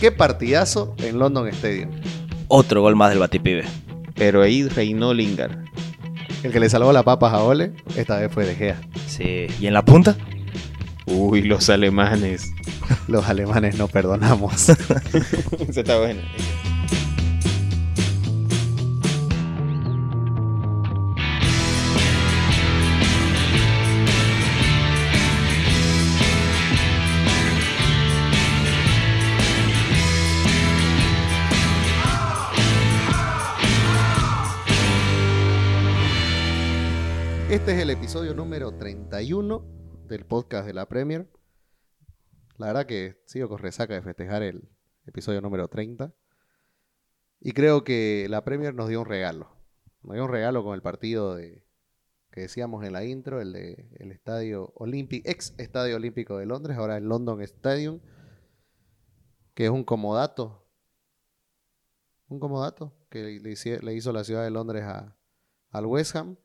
qué partidazo en London Stadium. Otro gol más del Batipibe. Pero ahí reinó Lingard. El que le salvó las papas a Ole, esta vez fue De Gea. Sí. ¿Y en la punta? Uy, los alemanes. Los alemanes no perdonamos. Eso está bueno. 61 del podcast de la Premier. La verdad que sigo con resaca de festejar el episodio número 30. Y creo que la Premier nos dio un regalo. Nos dio un regalo con el partido de, que decíamos en la intro, el de el estadio olímpico, ex estadio olímpico de Londres, ahora el London Stadium, que es un comodato. Un comodato que le, hizo, la ciudad de Londres al West Ham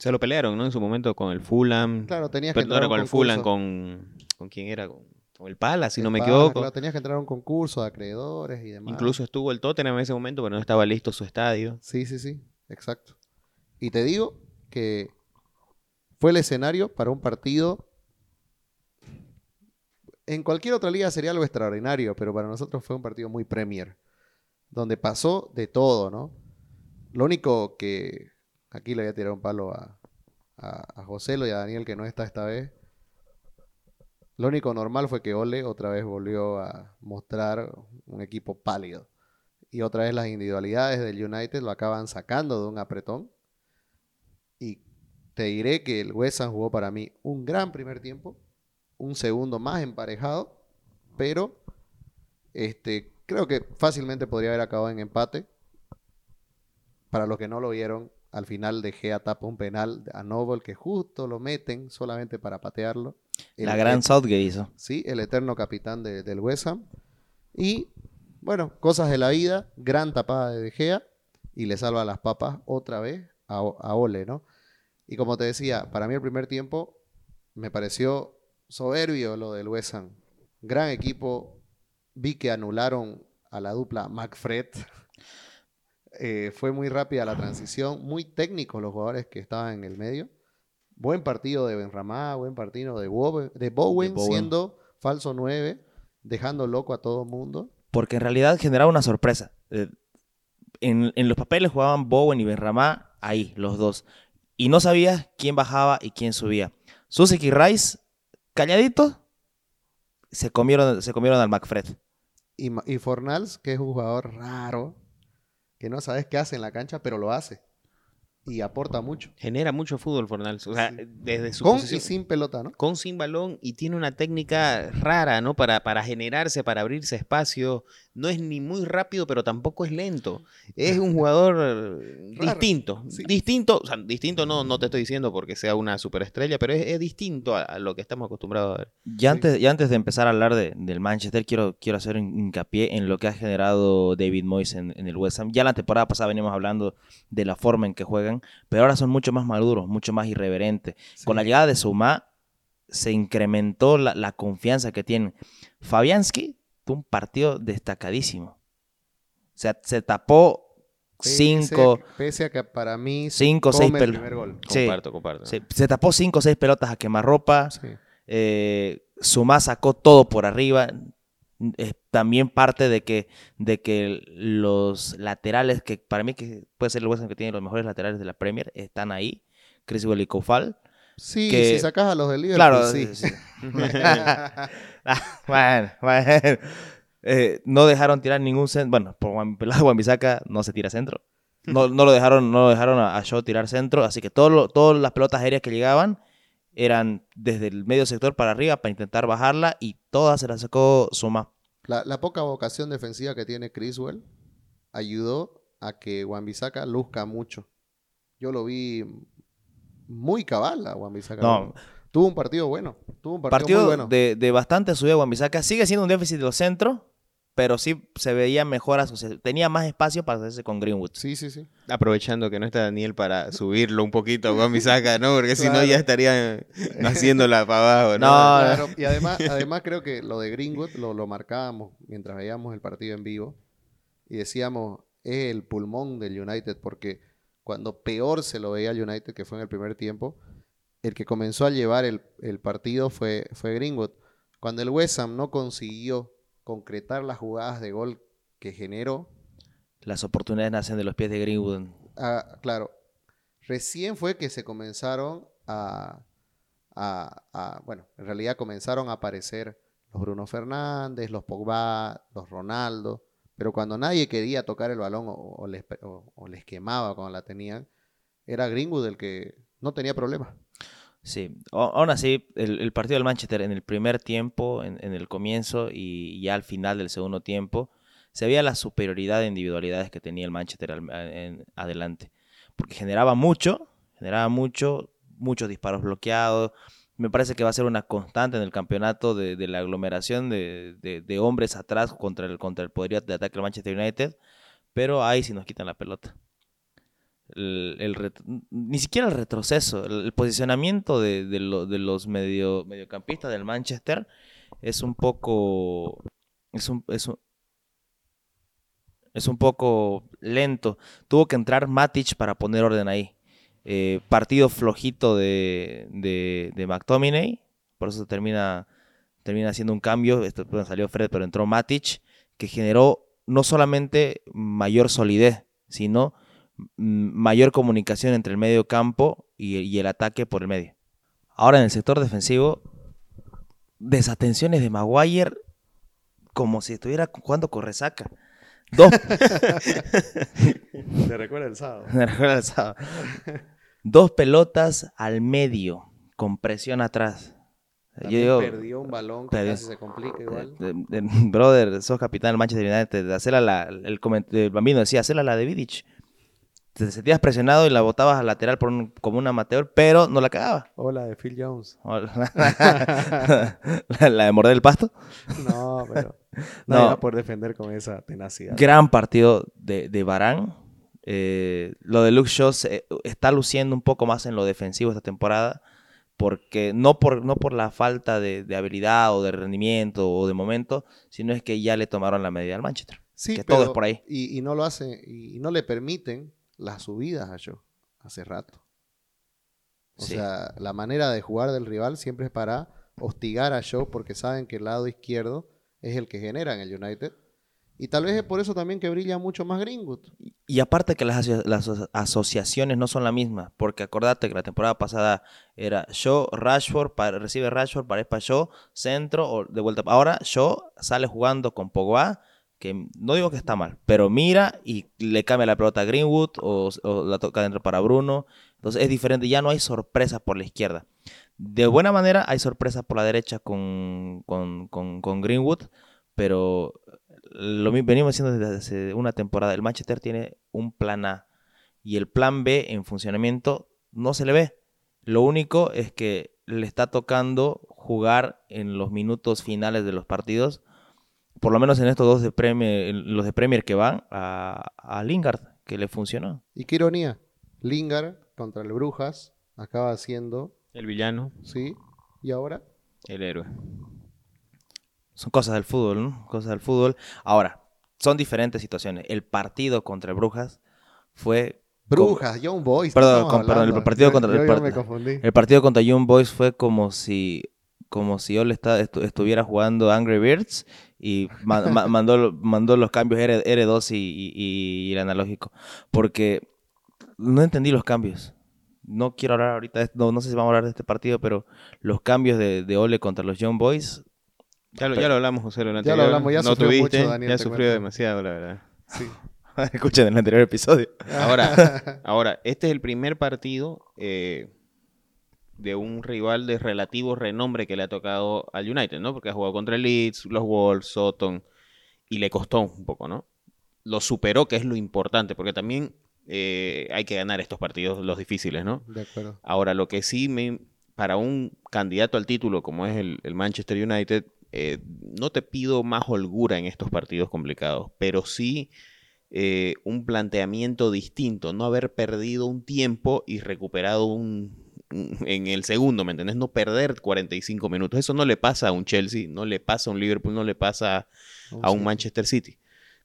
se lo pelearon, ¿no? En su momento con el Fulham. Claro, tenías que no entrar a era un con el Fulham, con... ¿Con quién era? Con, con el Palace, si no me Pala, equivoco. claro, tenías que entrar a un concurso de acreedores y demás. Incluso estuvo el Tottenham en ese momento, pero no estaba listo su estadio. Sí, sí, sí, exacto. Y te digo que fue el escenario para un partido. En cualquier otra liga sería algo extraordinario, pero para nosotros fue un partido muy Premier, donde pasó de todo, ¿no? Lo único que aquí le voy a tirar un palo a, a, a y a Daniel, que no está esta vez. Lo único normal fue que Ole otra vez volvió a mostrar un equipo pálido. Y otra vez las individualidades del United lo acaban sacando de un apretón. Y te diré que el West jugó para mí un gran primer tiempo, un segundo más emparejado, pero este, creo que fácilmente podría haber acabado en empate. Para los que no lo vieron, al final de Gea tapa un penal a Noble que justo lo meten solamente para patearlo. El- La gran el- Southgate hizo. sí, el eterno capitán de- del West Ham. Y bueno, cosas de la vida, gran tapada de De Gea y le salva las papas otra vez a, a Ole, ¿no? Y como te decía, para mí el primer tiempo me pareció soberbio lo del West Ham. Gran equipo, vi que anularon a la dupla McFred. Eh, fue muy rápida la transición, muy técnicos los jugadores que estaban en el medio. Buen partido de Benramá, buen partido de, Bowen, de Bowen, Bowen. siendo falso 9, dejando loco a todo mundo. Porque en realidad generaba una sorpresa. Eh, en, en los papeles jugaban Bowen y Benramá ahí, los dos. Y no sabías quién bajaba y quién subía. Susek y Rice, calladitos, se comieron, se comieron al McFred. Y, y Fornals, que es un jugador raro, que no sabes qué hace en la cancha, pero lo hace. Y aporta mucho. Genera mucho fútbol, Fornals. O sea, Sí. desde su Con posición- y sin pelota, ¿no? con sin balón y tiene una técnica rara, ¿no? Para, para generarse, para abrirse espacio. No es ni muy rápido, pero tampoco es lento. Es un jugador eh, distinto. sí. Distinto, o sea, distinto no, no te estoy diciendo porque sea una superestrella, pero es, es distinto a, a lo que estamos acostumbrados a ver. Ya antes, ya antes de empezar a hablar de- del Manchester, quiero, quiero hacer un hincapié en lo que ha generado David Moyes en, en el West Ham. Ya la temporada pasada veníamos hablando de la forma en que pero ahora son mucho más maduros, mucho más irreverentes. Con la llegada de Sumá se incrementó la, la confianza que tienen. Fabianski tuvo un partido destacadísimo. O sea, se tapó Pese- cinco, Pese a que para mí cinco seis el pel- primer gol. Sí. Comparto, comparto. se, se tapó cinco o seis pelotas a quemarropa. Sí. Eh, Sumá sacó todo por arriba. Es también parte de que, de que los laterales, que para mí que puede ser el West Ham que tiene los mejores laterales de la Premier, están ahí. Criswell y Koufal. Sí, Que- si sacas a los del Liverpool, Claro, sí. sí. Bueno, bueno. Eh, no dejaron tirar ningún centro. Bueno, por de Wan-Bissaka no se tira centro. No, no lo dejaron, no lo dejaron a, a Shaw tirar centro. Así que todo lo- todas las pelotas aéreas que llegaban eran desde el medio sector para arriba para intentar bajarla y todas se las sacó Suma. La, la poca vocación defensiva que tiene Criswell ayudó a que Wan-Bissaka luzca mucho. Yo lo vi muy cabal a Wan-Bissaka. No. Tuvo un partido bueno. Tuvo un partido, Partido muy bueno. de, de bastante subida Wan-Bissaka. Sigue siendo un déficit de los centros, pero sí se veía mejor. Tenía más espacio para hacerse con Greenwood. Sí, sí, sí. Aprovechando que no está Daniel para subirlo un poquito con mi saca, ¿no? Porque si no ya estaría haciéndola para abajo, ¿no? No, Claro, y además, además creo que lo de Greenwood lo, lo marcábamos mientras veíamos el partido en vivo y decíamos, es el pulmón del United, porque cuando peor se lo veía al United, que fue en el primer tiempo, el que comenzó a llevar el, el partido fue, fue Greenwood. Cuando el West Ham no consiguió concretar las jugadas de gol que generó, Las oportunidades nacen de los pies de Greenwood. ah, claro, recién fue que se comenzaron a, a- a- bueno, en realidad comenzaron a aparecer los Bruno Fernández, los Pogba, los Ronaldo, pero cuando nadie quería tocar el balón o, o les, o- o les quemaba cuando la tenían, era Greenwood el que no tenía problema. Sí, A- aún así, el, el partido del Manchester en el primer tiempo, en, en el comienzo y ya al final del segundo tiempo, se veía la superioridad de individualidades que tenía el Manchester en- adelante. Porque generaba mucho, generaba mucho, muchos disparos bloqueados. Me parece que va a ser una constante en el campeonato de, de la aglomeración de, de- de hombres atrás contra el, contra el poderío de ataque del Manchester United. Pero ahí sí nos quitan la pelota el, ni siquiera el retroceso, el, posicionamiento de, de lo- de los medio, mediocampistas del Manchester es un poco es un, es un, es un poco lento. Tuvo que entrar Matic para poner orden ahí. Eh, partido flojito de, de, McTominay, por eso termina, termina haciendo un cambio. Esto, bueno, salió Fred, pero entró Matic, que generó no solamente mayor solidez, sino mayor comunicación entre el medio campo y, y el ataque por el medio. Ahora en el sector defensivo, desatenciones de Maguire como si estuviera jugando con resaca. Dos, ¿Te recuerda el sábado? Me recuerda el sábado. Dos pelotas al medio, con presión atrás. Yo También digo, perdió un balón que casi se complica igual. brother, sos capitán del Manchester United, de hacerla la, el, coment- el bambino decía, hacerla la de Vidic. Te sentías presionado y la botabas al lateral por un- como un amateur, pero no la cagaba. Hola de Phil Jones. la, la de morder el pasto. No, pero No. nadie va a poder defender con esa tenacidad. Gran partido de, de Barán. Eh, lo de Luke Shaw se- está luciendo un poco más en lo defensivo esta temporada. Porque no por, no por la falta de, de habilidad o de rendimiento o de momento, sino es que ya le tomaron la medida al Manchester. Sí, que todo pero- es por ahí. Y, y no lo hace, y, y no le permiten las subidas a Joe hace rato. O Sí. sea, la manera de jugar del rival siempre es para hostigar a Joe porque saben que el lado izquierdo es el que genera en el United. Y tal vez es por eso también que brilla mucho más Greenwood. Y aparte que las, aso- las aso- asociaciones no son la misma, porque acordate que la temporada pasada era Shaw, Rashford, pa- recibe Rashford, parece para Shaw, centro, o de vuelta. Ahora Shaw sale jugando con Pogba, que no digo que está mal, pero mira y le cambia la pelota a Greenwood o, la toca dentro para Bruno. Entonces es diferente, ya no hay sorpresas por la izquierda. De buena manera hay sorpresas por la derecha con, con, con- Greenwood, pero lo venimos diciendo desde hace una temporada. El Manchester tiene un plan A y el plan B en funcionamiento no se le ve. Lo único es que le está tocando jugar en los minutos finales de los partidos, por lo menos en estos dos de Premier, los de Premier que van a, a Lingard, que le funcionó. Y qué ironía. Lingard contra el Brujas acaba siendo, El villano, ¿sí? Y ahora, el héroe. Son cosas del fútbol, ¿no? Cosas del fútbol. Ahora, son diferentes situaciones. El partido contra el Brujas fue Brujas, Young Boys. Perdón, con- perdón, el partido Yo- contra- yo el part- me confundí. El partido contra Young Boys fue como si como si yo le estu- estuviera jugando Angry Birds y ma- ma- mandó, mandó los cambios R, R2 y, y- y el analógico. Porque no entendí los cambios. No quiero hablar ahorita, de- no, no sé si vamos a hablar de este partido, pero los cambios de, de Ole contra los Young Boys, Ya lo, ya lo hablamos, José, lo Ya lo anterior. hablamos, ya no sufrió tuviste, mucho, Daniel, ya sufrió demasiado, la verdad. Sí. escuchen el anterior episodio. Ahora, ahora, este es el primer partido eh, de un rival de relativo renombre que le ha tocado al United, ¿no? Porque ha jugado contra el Leeds, los Wolves, Soton, y le costó un poco, ¿no? Lo superó, que es lo importante, porque también eh, hay que ganar estos partidos, los difíciles, ¿no? De acuerdo. Ahora, lo que sí me, para un candidato al título como es el, el Manchester United, eh, no te pido más holgura en estos partidos complicados, pero sí eh, un planteamiento distinto, no haber perdido un tiempo y recuperado un, un- en el segundo, ¿me entendés? No perder 45 minutos. Eso no le pasa a un Chelsea, no le pasa a un Liverpool, no le pasa a un Sí. Manchester City.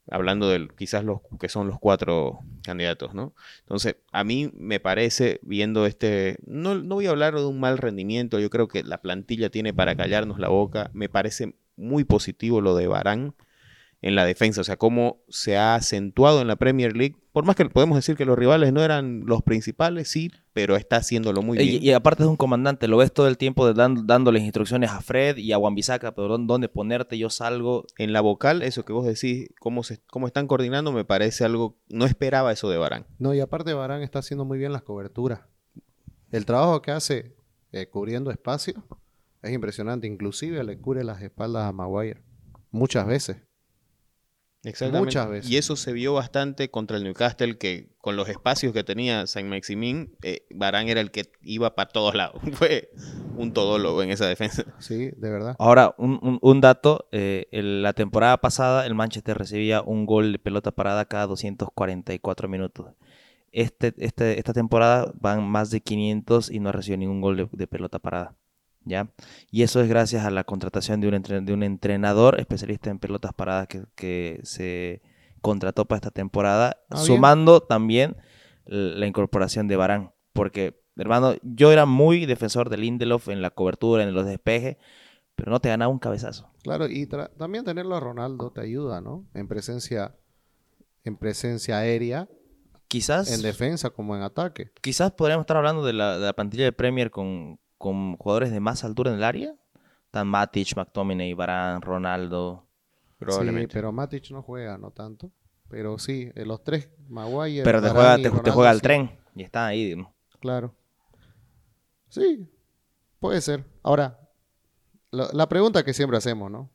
Hablando de quizás los que son los cuatro candidatos, ¿no? Entonces, a mí me parece, viendo este, no, no voy a hablar de un mal rendimiento, yo creo que la plantilla tiene para callarnos la boca, me parece muy positivo lo de Barán en la defensa, o sea, cómo se ha acentuado en la Premier League, por más que podemos decir que los rivales no eran los principales, sí, pero está haciéndolo muy bien. y aparte es un comandante, lo ves todo el tiempo de dan- dándoles instrucciones a Fred y a Wambisaka, pero dónde, dónde ponerte, yo salgo. En la vocal, eso que vos decís, cómo, se, cómo están coordinando, me parece algo, no esperaba eso de Barán. No, y aparte Barán está haciendo muy bien las coberturas. El trabajo que hace eh, cubriendo espacio es impresionante. Inclusive le cubre las espaldas a Maguire. Muchas veces. Exactamente. Muchas veces. Y eso se vio bastante contra el Newcastle, que con los espacios que tenía Saint-Maximin, eh, Barán era el que iba para todos lados. Fue un todólogo en esa defensa. Sí, de verdad. Ahora, un, un- un dato, eh, el- la temporada pasada el Manchester recibía un gol de pelota parada cada 244 minutos. Este, este, esta temporada van más de 500 y no recibió ningún gol de, de pelota parada. ¿Ya? Y eso es gracias a la contratación de un, de un entrenador especialista en pelotas paradas que, que se contrató para esta temporada, Ah, sumando también la incorporación de Barán. Porque, hermano, yo era muy defensor de Lindelof en la cobertura, en los despejes, pero no te ganaba un cabezazo. Claro, y también tenerlo a Ronaldo te ayuda, ¿no? En presencia, en presencia aérea, Quizás, en defensa como en ataque. quizás podríamos estar hablando de la, de la plantilla de Premier con, con jugadores de más altura en el área. Están Matic, McTominay, Barán, Ronaldo. Probablemente. Sí, pero Matic no juega, no tanto. Pero sí, eh, los tres, Maguire, Pero te juega, te, juega al sí, tren y está ahí. ¿no? Claro. Sí, puede ser. Ahora, la, la pregunta que siempre hacemos, ¿no?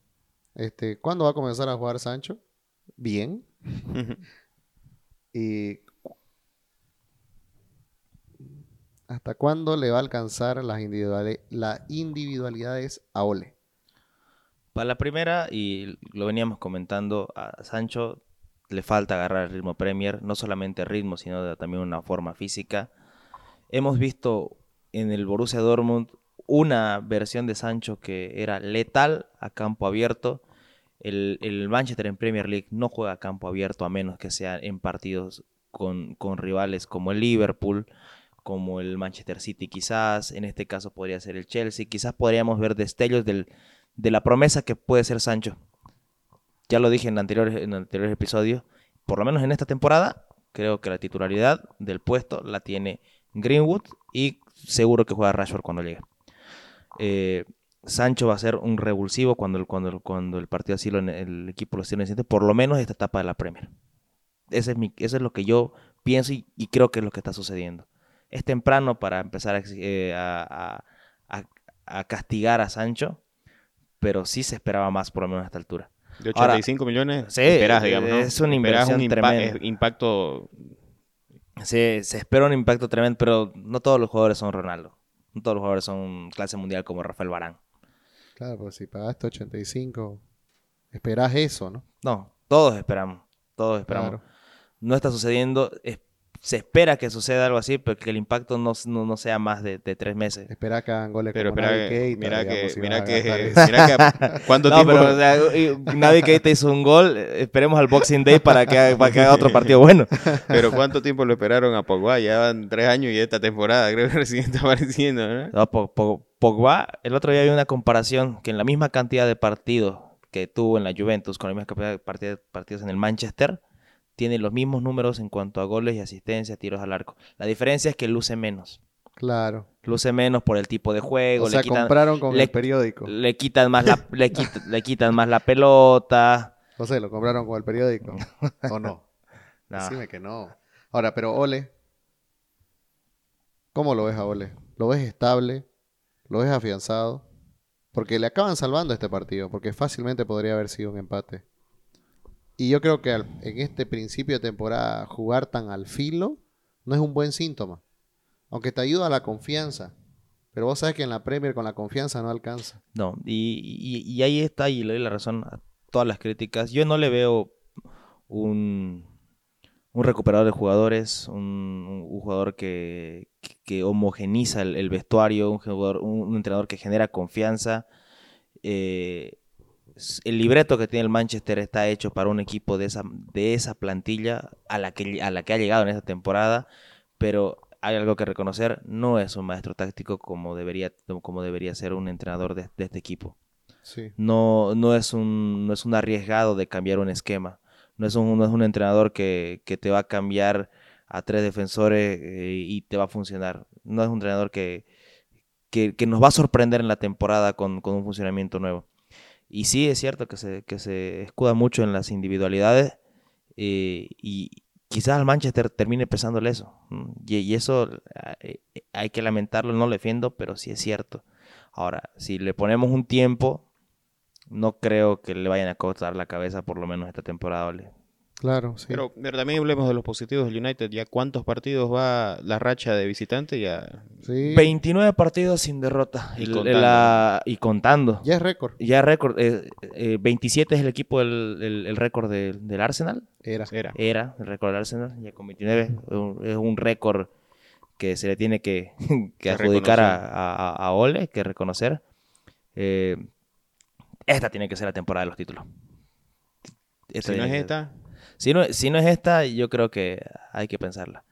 Este, ¿Cuándo va a comenzar a jugar Sancho? Bien. ¿Y hasta cuándo le va a alcanzar las, las individualidades a Ole? Para la primera, y lo veníamos comentando, a Sancho le falta agarrar el ritmo Premier, no solamente ritmo, sino también una forma física. Hemos visto en el Borussia Dortmund una versión de Sancho que era letal a campo abierto. El, Manchester en Premier League no juega a campo abierto a menos que sea en partidos con rivales como el Liverpool, como el Manchester City quizás, en este caso podría ser el Chelsea, quizás podríamos ver destellos de la promesa que puede ser Sancho. Ya lo dije en anteriores, en anteriores episodios, por lo menos en esta temporada, creo que la titularidad del puesto la tiene Greenwood y seguro que juega Rashford cuando llegue. Eh, Sancho va a ser un revulsivo cuando el, el, partido así lo, el equipo lo esté necesitando, por lo menos esta etapa de la Premier. Ese es eso es lo que yo pienso y creo que es lo que está sucediendo. Es temprano para empezar a, eh, a- a- a- a castigar a Sancho, pero sí se esperaba más por lo menos a esta altura. De Ahora, 85 millones, sí, esperás, digamos, ¿no? es una Esperás inversión un impa- tremenda. impacto Se, se espera un impacto tremendo, pero no todos los jugadores son Ronaldo. No todos los jugadores son clase mundial como Rafael Barán. Claro, pues si pagaste 85, esperás eso, ¿no? No, todos esperamos. Todos esperamos. Claro. No está sucediendo. es- se espera que suceda algo así, pero que el impacto no, no, no sea más de, de tres meses. Esperá que hagan goles Pero como espera Keita, mira que, si mira que, mira que, ¿cuánto No, tiempo? pero o sea, Naby Keita hizo un gol. Esperemos al Boxing Day para que, haga- para que haga otro partido bueno. Pero ¿cuánto tiempo lo esperaron a Pogba? Ya van tres años y esta temporada creo que recién está apareciendo, ¿no? No, Po- Po- Pogba, el otro día había una comparación que en la misma cantidad de partidos que tuvo en la Juventus con la misma cantidad de partid- partidos en el Manchester, tiene los mismos números en cuanto a goles y asistencias, tiros al arco. La diferencia es que luce menos. Claro. Luce menos por el tipo de juego, O sea, le, quitan, compraron con le- el periódico. le quitan más la, le, quit- le quitan más la pelota. No sé, lo compraron con el periódico. ¿O no? No. Decime que no. Ahora, pero Ole, ¿cómo lo ves a Ole? ¿Lo ves estable? ¿Lo ves afianzado? Porque le acaban salvando este partido, porque fácilmente podría haber sido un empate. Y yo creo que en este principio de temporada jugar tan al filo no es un buen síntoma. Aunque te ayuda a la confianza. Pero vos sabes que en la Premier con la confianza no alcanza. No, y, y- ahí está, y le doy la razón a todas las críticas. Yo no le veo un, un recuperador de jugadores, un, jugador que, que- homogeniza el, vestuario, un, jugador, un, entrenador que genera confianza. Eh, el libreto que tiene el Manchester está hecho para un equipo de esa, de esa plantilla a la, que, a la que ha llegado en esta temporada, pero hay algo que reconocer, no es un maestro táctico como debería, como debería ser un entrenador de, de este equipo. Sí. No, no, es un, no es un arriesgado de cambiar un esquema. No es un, no es un entrenador que, que te va a cambiar a tres defensores eh, y te va a funcionar. No es un entrenador que, que, que nos va a sorprender en la temporada con, con un funcionamiento nuevo. Y sí, es cierto que se, que se escuda mucho en las individualidades eh, y quizás al Manchester termine pesándole eso. Y, y eso eh, hay que lamentarlo, no lo defiendo, pero sí es cierto. Ahora, si le ponemos un tiempo, no creo que le vayan a costar la cabeza por lo menos esta temporada. Claro, sí. Pero, pero también hablemos de los positivos del United. ¿Ya cuántos partidos va la racha de visitante? Ya Sí. 29 partidos sin derrota. Y El- contando. la- y contando. Ya es récord. Ya récord, eh, eh, 27 es el equipo, del el, el récord de- del Arsenal. Era. era. Era el récord del Arsenal, ya con 29. Es un- Es un récord que se le tiene que, que Que adjudicar a, reconocer. a- a Ole, que reconocer. Eh, esta tiene que ser la temporada de los títulos. Esta Si no es esta, Si no, si no es esta, yo creo que hay que pensarla.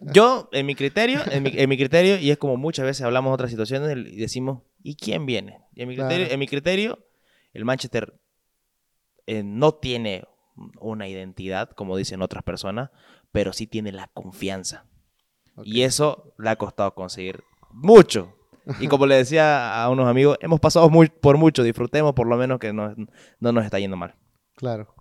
Yo, en mi criterio, en mi, en mi criterio, y es como muchas veces hablamos de otras situaciones y decimos, ¿y quién viene? Y en mi criterio, Claro. en mi criterio el Manchester eh, no tiene una identidad, como dicen otras personas, pero sí tiene la confianza. Y eso le ha costado conseguir mucho. Y como le decía a unos amigos, hemos pasado muy- por mucho, disfrutemos por lo menos que no, no nos está yendo mal. Claro.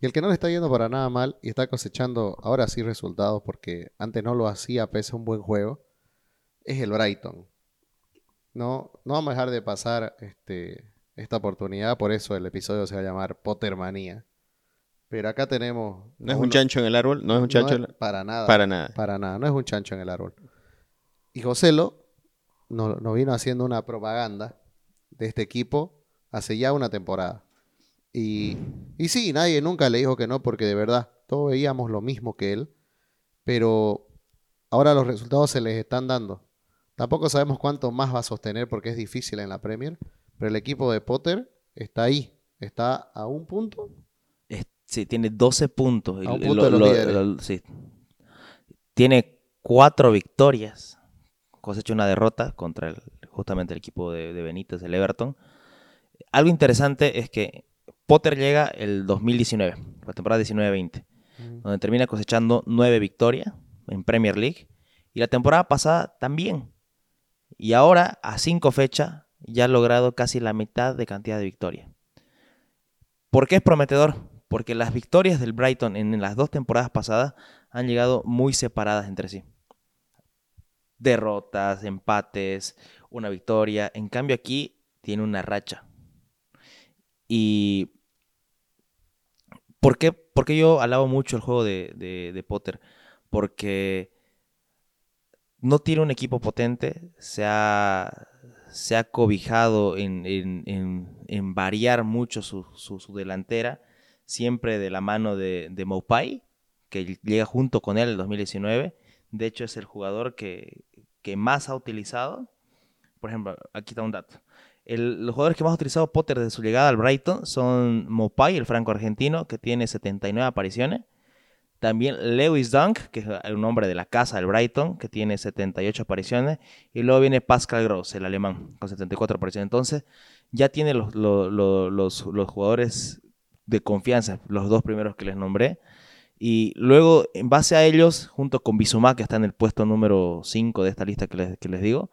Y el que no le está yendo para nada mal y está cosechando ahora sí resultados porque antes no lo hacía pese a un buen juego, es el Brighton. No, no vamos a dejar de pasar este, esta oportunidad, por eso el episodio se va a llamar Pottermanía. Pero acá tenemos... no es un chancho en el árbol, no es un no chancho es para nada. para nada. Para nada, no es un chancho en el árbol. Y Joselo nos, nos vino haciendo una propaganda de este equipo hace ya una temporada. Y, y sí, nadie nunca le dijo que no, porque de verdad, todos veíamos lo mismo que él, pero ahora los resultados se les están dando. Tampoco sabemos cuánto más va a sostener porque es difícil en la Premier, pero el equipo de Potter está ahí, está a un punto. Sí, tiene 12 puntos. A un punto de los líderes. sí. Tiene cuatro victorias. Cosecha una derrota contra el- justamente el equipo de, de Benítez, el Everton. Algo interesante es que Potter llega el 2019, la temporada 19-20, donde termina cosechando nueve victorias en Premier League. Y la temporada pasada también. Y ahora, a cinco fechas, ya ha logrado casi la mitad de cantidad de victorias. ¿Por qué es prometedor? Porque las victorias del Brighton en las dos temporadas pasadas han llegado muy separadas entre sí. Derrotas, empates, una victoria. En cambio aquí tiene una racha. Y... ¿Por qué, yo alabo mucho el juego de, de- Potter? Porque no tiene un equipo potente, se ha, se ha cobijado en, en- en- variar mucho su, su- su delantera, siempre de la mano de, de Maupai, que llega junto con él en el 2019. De hecho, es el jugador que, que más ha utilizado. Por ejemplo, aquí está un dato. El- los jugadores que más ha utilizado Potter desde su llegada al Brighton son Mopai, el franco-argentino, que tiene 79 apariciones. También Lewis Dunk, que es un hombre de la casa del Brighton, que tiene 78 apariciones. Y luego viene Pascal Gross, el alemán, con 74 apariciones. Entonces, ya tiene los, lo- lo- los, los jugadores de confianza, los dos primeros que les nombré. Y luego, en base a ellos, junto con Bizumá, que está en el puesto número 5 de esta lista que les, que les digo,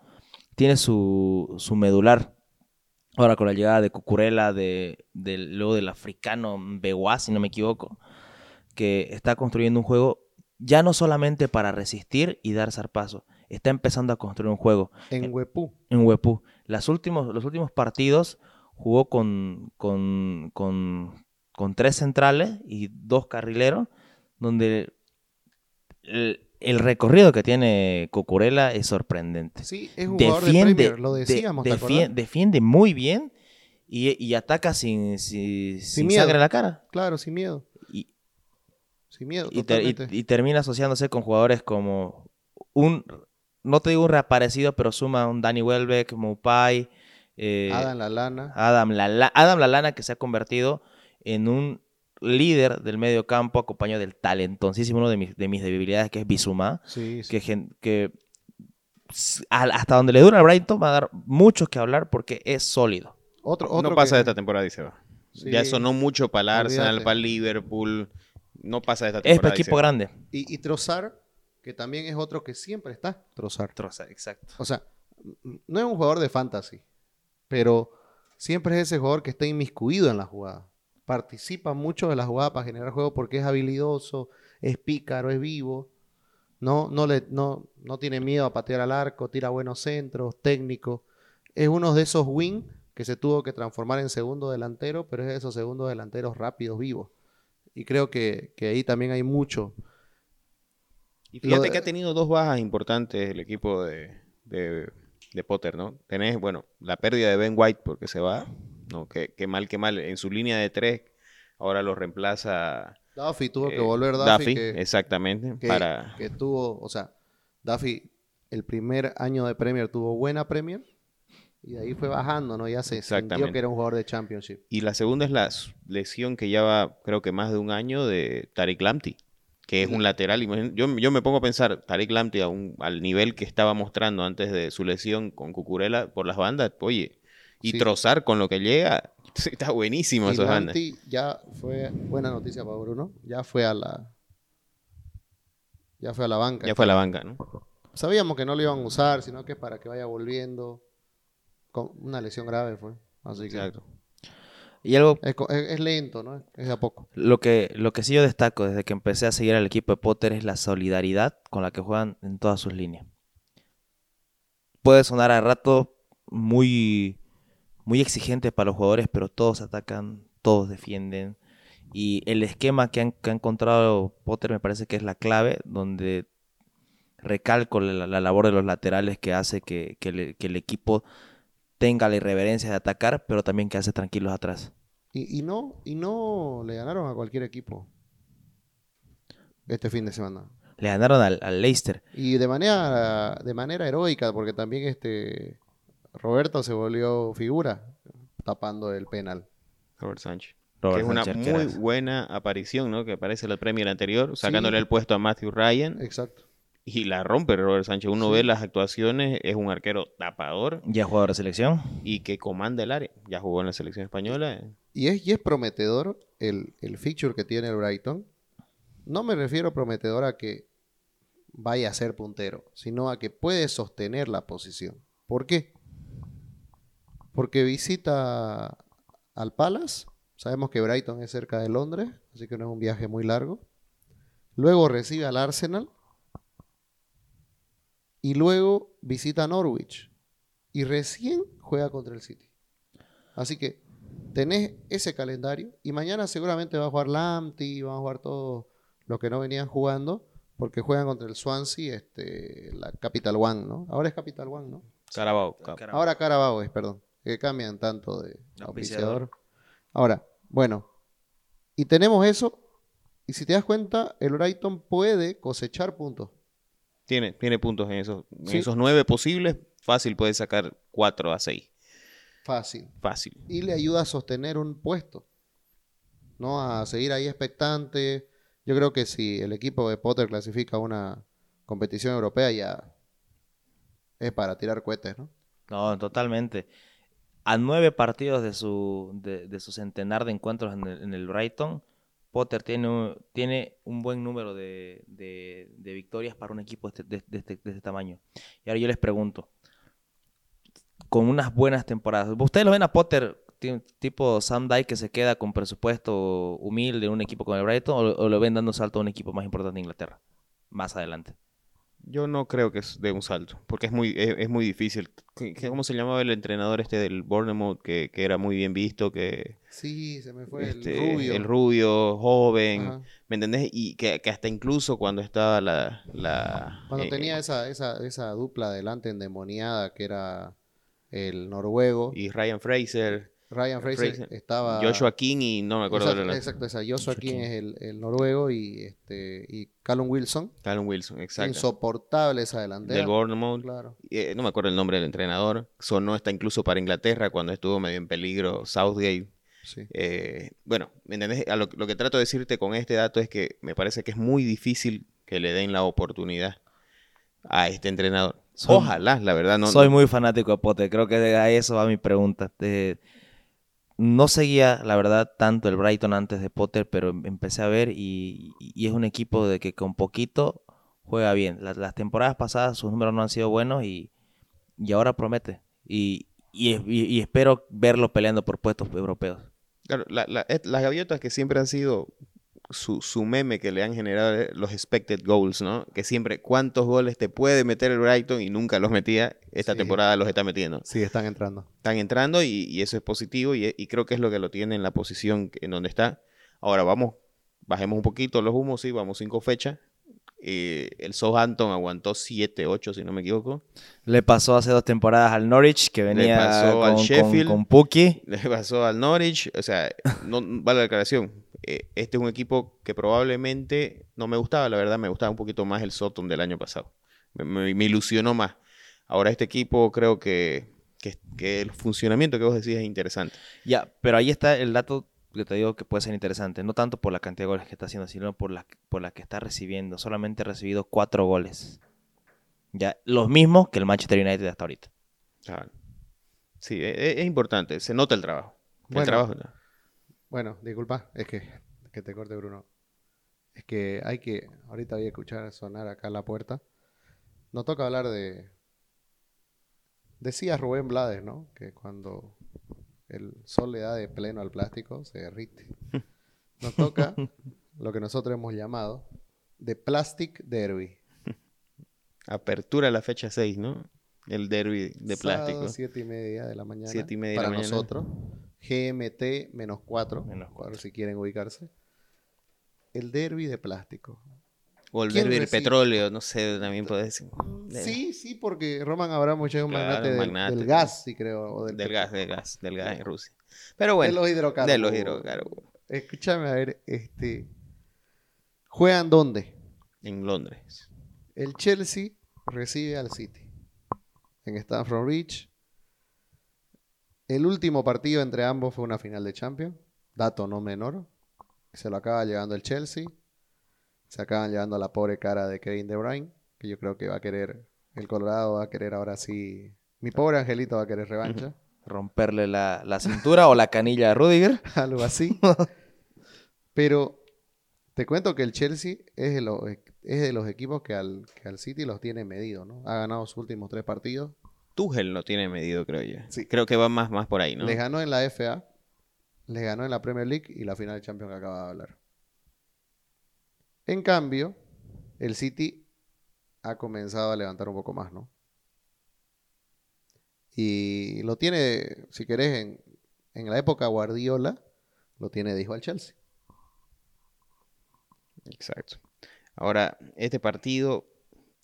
tiene su, su medular. Ahora con la llegada de Cucurella, de, del- luego del africano Bewa, si no me equivoco, que está construyendo un juego ya no solamente para resistir y dar zarpazo, está empezando a construir un juego En Huepú. en Huepú. Las últimos, los últimos partidos jugó con, con, con, con tres centrales y dos carrileros, donde el- el recorrido que tiene Cucurella es sorprendente. Sí, es un jugador de Premier, lo decíamos, defiende muy bien y, y ataca sin, sin, sin miedo. sangre en la cara. Claro, sin miedo. Y, Sin miedo, y, ter- y- termina asociándose con jugadores como un, no te digo un reaparecido, pero suma un Danny Welbeck, Moupai, eh, Adam Lallana. Adam, Lala- Adam Lallana que se ha convertido en un líder del medio campo acompañado del talentoncísimo, uno de mis, de mis debilidades que es Bisuma, Sí, sí. que, hasta donde le dura al Brighton va a dar mucho que hablar porque es sólido. Otro, otro no pasa que- de esta temporada y se va. Sí. Ya sonó mucho para el Arsenal, para Liverpool. No pasa de esta Es temporada. para y se equipo grande. Y, y Trossard, que también es otro que siempre está. Trossard. exacto. O sea, no es un jugador de fantasy, pero siempre es ese jugador que está inmiscuido en la jugada. Participa mucho de la jugada para generar juego porque es habilidoso, es pícaro, es vivo. No, no, le, no, no tiene miedo a patear al arco, tira buenos centros, técnico. Es uno de esos wing que se tuvo que transformar en segundo delantero, pero es de esos segundos delanteros rápidos, vivos. Y creo que, que ahí también hay mucho. Y fíjate de- que ha tenido dos bajas importantes el equipo de, de- de Potter, ¿no? Tenés, bueno, la pérdida de Ben White porque se va, ¿no? Que, que mal, que mal. En su línea de tres, ahora lo reemplaza Duffy tuvo que eh, volver Duffy, Duffy, que- exactamente, que, para... que tuvo, o sea, Duffy el primer año de Premier tuvo buena Premier y de ahí fue bajando, ¿no? Ya se sintió que era un jugador de Championship. Y la segunda es la lesión que lleva, creo que más de un año, de Tariq Lamptey, que es un lateral. Yo, yo me pongo a pensar, Tariq Lamptey a un- al nivel que estaba mostrando antes de su lesión con Cucurella por las bandas, oye, y Sí. trozar con lo que llega, está buenísimo bandas. Lamptey ya fue, buena noticia para Bruno, ya fue a la ya fue a la banca. Ya fue a la banca, ¿no? Sabíamos que no lo iban a usar, sino que es para que vaya volviendo. Con una lesión grave fue. Así que Exacto. Y algo, es lento, ¿no? Es de a poco. lo que, lo que sí yo destaco desde que empecé a seguir al equipo de Potter es la solidaridad con la que juegan en todas sus líneas. Puede sonar a rato muy, muy exigente para los jugadores, pero todos atacan, todos defienden. Y el esquema que, han, que ha encontrado Potter me parece que es la clave, donde recalco la, la labor de los laterales que hace que, que le- que el equipo tenga la irreverencia de atacar, pero también que hace tranquilos atrás. Y, y no, y no le ganaron a cualquier equipo este fin de semana. Le ganaron al, al Leicester. Y de manera, de manera heroica, porque también este Roberto se volvió figura tapando el penal. Robert Sánchez. Robert que es una Sánchez muy buena aparición, ¿no? Que aparece en la Premier anterior, sacándole el puesto a Matthew Ryan. Exacto. Y la rompe Robert Sánchez. Uno Sí. ve las actuaciones, es un arquero tapador Ya jugador de selección. y que comanda el área. Ya jugó en la selección española. Y es, y es prometedor el, el feature que tiene el Brighton. No me refiero prometedor a que vaya a ser puntero, sino a que puede sostener la posición. ¿Por qué? Porque visita al Palace. Sabemos que Brighton es cerca de Londres, así que no es un viaje muy largo. Luego recibe al Arsenal. Y luego visita a Norwich. Y recién juega contra el City. Así que tenés ese calendario y mañana seguramente va a jugar Lamptey, van a jugar todos los que no venían jugando porque juegan contra el Swansea, este, la Capital One, ¿no? Ahora es Capital One, ¿no? Carabao. Ahora Carabao es, perdón, que cambian tanto de Auspiciador. Ahora, bueno, y tenemos eso y si te das cuenta, el Brighton puede cosechar puntos. Tiene, tiene puntos en esos, en Sí. esos nueve posibles. Fácil puede sacar cuatro a seis. Fácil. Fácil. y le ayuda a sostener un puesto, ¿no? A seguir ahí expectante. Yo creo que si el equipo de Potter clasifica a una competición europea ya es para tirar cohetes, ¿no? No, totalmente. A nueve partidos de su, de, su centenar de encuentros en el, en el Brighton, Potter tiene un, tiene un buen número de, de- victorias para un equipo de este, de- este- de este tamaño. Y ahora yo les pregunto, con unas buenas temporadas, ¿ustedes lo ven a Potter ti- tipo Sam Dyke que se queda con presupuesto humilde en un equipo con el Brighton o, o lo ven dando salto a un equipo más importante de Inglaterra? Más adelante. Yo no creo que es de un salto, porque es muy, es, es muy difícil. ¿Qué- qué- ¿Cómo se llamaba el entrenador este del Bournemouth que, que era muy bien visto, que Sí, se me fue este, el rubio. el rubio, joven, Ajá. ¿me entendés? Y que, que hasta incluso cuando estaba la... la Cuando eh, tenía esa, esa, esa dupla delante endemoniada que era el noruego, Y Ryan Fraser, Ryan Fraser, Fraser, estaba... Joshua King y no me acuerdo exacto, de la... exacto, esa Joshua Joshua King King. es el, el noruego y, este, y Callum Wilson. Callum Wilson, exacto. Insoportable esa delantera. Del Bournemouth. Claro. Eh, no me acuerdo el nombre del entrenador. Sonó hasta incluso para Inglaterra cuando estuvo medio en peligro Southgate. Sí. Eh, bueno, ¿me entendés? A lo, lo que trato de decirte con este dato es que me parece que es muy difícil que le den la oportunidad a este entrenador. Soy- Ojalá, la verdad, no. Soy no- muy fanático de Potter. Creo que a eso va mi pregunta. Eh, no seguía, la verdad, tanto el Brighton antes de Potter, pero em- empecé a ver y, es un equipo de que con poquito juega bien. Las, temporadas pasadas sus números no han sido buenos y, y ahora promete. Y, y, espero verlo peleando por puestos europeos. Claro, la- et- las gaviotas que siempre han sido su, su meme que le han generado eh, los expected goals, ¿no? Que siempre, ¿cuántos goles te puede meter el Brighton? Y nunca los metía. Esta Sí. temporada los está metiendo. Sí, están entrando. están entrando y, y eso es positivo y, y creo que es lo que lo tiene en la posición en donde está. Ahora vamos, bajemos un poquito los humos, sí, vamos cinco fechas. Eh, el Southampton aguantó 7, 8 si no me equivoco. Le pasó hace dos temporadas al Norwich, que venía pasó al con, con- Sheffield. con Puki. Le pasó al Norwich, o sea, no vale la declaración. Eh, este es un equipo que probablemente no me gustaba, la verdad me gustaba un poquito más el Soton del año pasado. Me, me- me ilusionó más. Ahora este equipo creo que, que, que el funcionamiento que vos decís es interesante. Ya, pero ahí está el dato que te digo que puede ser interesante. No tanto por la cantidad de goles que está haciendo, sino por la, por la que está recibiendo. Solamente ha recibido cuatro goles. Ya, los mismos que el Manchester United hasta ahorita. Ah, Sí, e- e- es, importante, se nota el trabajo. El Bueno. trabajo. Bueno, disculpa, es que, que te corte Bruno. Es que hay que, ahorita voy a escuchar sonar acá la puerta. Nos toca hablar de, decía Rubén Blades, ¿no? Que cuando el sol le da de pleno al plástico, se derrite. Nos toca lo que nosotros hemos llamado de Plastic Derby. Apertura la fecha 6, ¿no? El derby de Sábado, plástico. siete y media de la mañana. Siete y media de para la mañana. nosotros. GMT menos 4. Menos Por si quieren ubicarse. El derby de plástico. O el ¿Quién derby del petróleo, no sé, también puede decir. De- Sí, sí, porque Roman Abramovich es un Claro, magnate, del, magnate. del gas, sí creo. O del, Del gas, del gas, del gas en Rusia. Pero de bueno, los hidrocarburos. de los hidrocarburos. Escúchame, a ver, este... ¿Juegan dónde? En Londres. El Chelsea recibe al City. En Stamford Bridge. El último partido entre ambos fue una final de Champions. Dato no menor. Se lo acaba llevando el Chelsea. Se acaban llevando a la pobre cara de Kevin De Bruyne. Que yo creo que va a querer. El Colorado va a querer ahora sí. Mi pobre angelito va a querer revancha. Romperle la, la cintura o la canilla a Rudiger. algo así. Pero te cuento que el Chelsea es de los, es de los equipos que al, que al City los tiene medido, ¿no? Ha ganado sus últimos tres partidos. Tuchel lo tiene medido, creo yo. Sí. Creo que va más, más por ahí, ¿no? Les ganó en la FA, les ganó en la Premier League y la final de Champions que acaba de hablar. En cambio, el City ha comenzado a levantar un poco más, ¿no? Y lo tiene, si querés, en, en la época Guardiola, lo tiene de hijo al Chelsea. Exacto. Ahora, este partido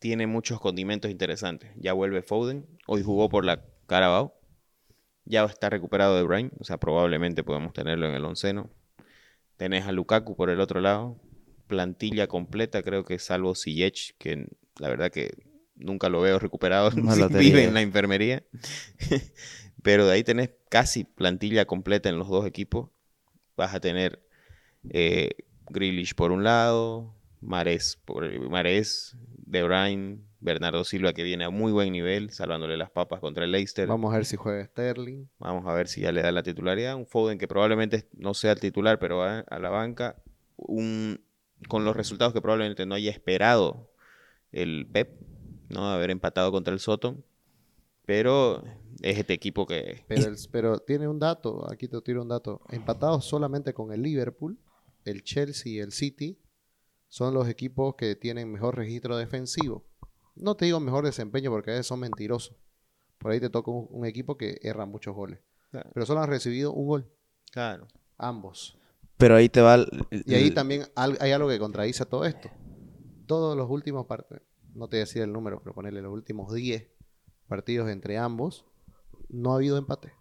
tiene muchos condimentos interesantes. Ya vuelve Foden. Hoy jugó por la Carabao. Ya está recuperado de Bruyne. O sea, probablemente podemos tenerlo en el onceno. Tenés a Lukaku por el otro lado. Plantilla completa, creo que salvo Ziyech, que la verdad que nunca lo veo recuperado. Vive en la enfermería. Pero de ahí tenés casi plantilla completa en los dos equipos. Vas a tener eh, Grealish por un lado, Mares, por, Mares, De Bruyne, Bernardo Silva que viene a muy buen nivel, salvándole las papas contra el Leicester. Vamos. Vamos a ver si juega Sterling. a ver si ya le da la titularidad. Un Foden que probablemente no sea el titular, pero va a la banca. Un, con los resultados que probablemente no haya esperado el Pep, ¿no? Haber empatado contra el Soton. Pero es este equipo que... Pero, el- pero tiene un dato, aquí te tiro un dato. Empatados solamente con el Liverpool, el Chelsea y el City son los equipos que tienen mejor registro defensivo. no te digo mejor desempeño porque a veces son mentirosos. Por ahí te toca un, un equipo que erra muchos goles. Claro. Pero solo han recibido un gol, Claro. ambos. Pero ahí te va... el- Y ahí el- también hay algo que contradice a todo esto. Todos los últimos partidos, no te voy a decir el número, pero ponerle los últimos 10 partidos entre ambos, no ha habido empate.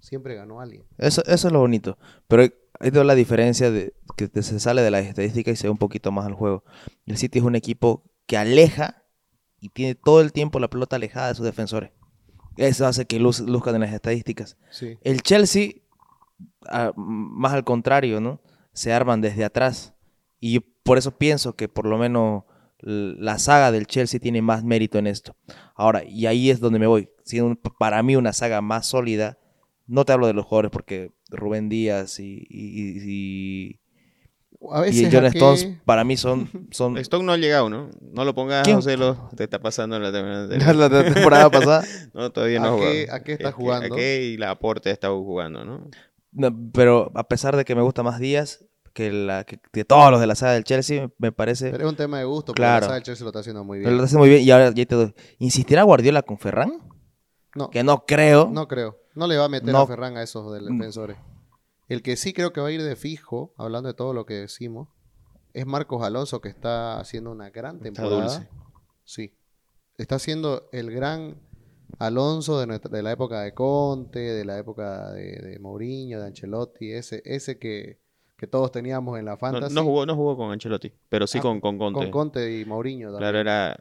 Siempre ganó alguien. Eso, eso es lo bonito. Pero va la diferencia de que se sale de las estadísticas y se ve un poquito más al juego. El City es un equipo que aleja y tiene todo el tiempo la pelota alejada de sus defensores. Eso hace que luz- luzcan en las estadísticas. Sí. El Chelsea, ah, más al contrario, ¿no? Se arman desde atrás. Y por eso pienso que por lo menos la saga del Chelsea tiene más mérito en esto. Ahora, y ahí es donde me voy. Siendo un- para mí una saga más sólida, no te hablo de los jugadores porque Rubén Díaz y, y, y- A y veces John a que- Stones para mí son... son Stock no ha llegado, ¿no? No lo pongas, ¿Quién? José, lo te está pasando en la temporada la temporada pasada. No, todavía no ¿A ha jugado. qué- a qué está Es que- jugando? ¿A qué y la aporte está jugando, no? No, pero a pesar de que me gusta más Díaz que, la, que, que todos los de la saga del Chelsea, me, parece... Pero es un tema de gusto, porque Claro. la saga del Chelsea lo está haciendo muy Pero lo bien. hace muy bien y ahora ya te doy. ¿Insistirá Guardiola con Ferran? No, Que no creo. no creo. No le va a meter No. a Ferran a esos del- defensores. El que sí creo que va a ir de fijo, hablando de todo lo que decimos, es Marcos Alonso, que está haciendo una gran Está temporada. dulce. Sí. Está siendo el gran Alonso de, nuestra- de la época de Conte, de la época de, de Mourinho, de Ancelotti, ese, ese que, que todos teníamos en la fantasy. no jugó, no jugó con Ancelotti, pero sí Ah, con, con Conte. Con Conte y Mourinho también. Claro, era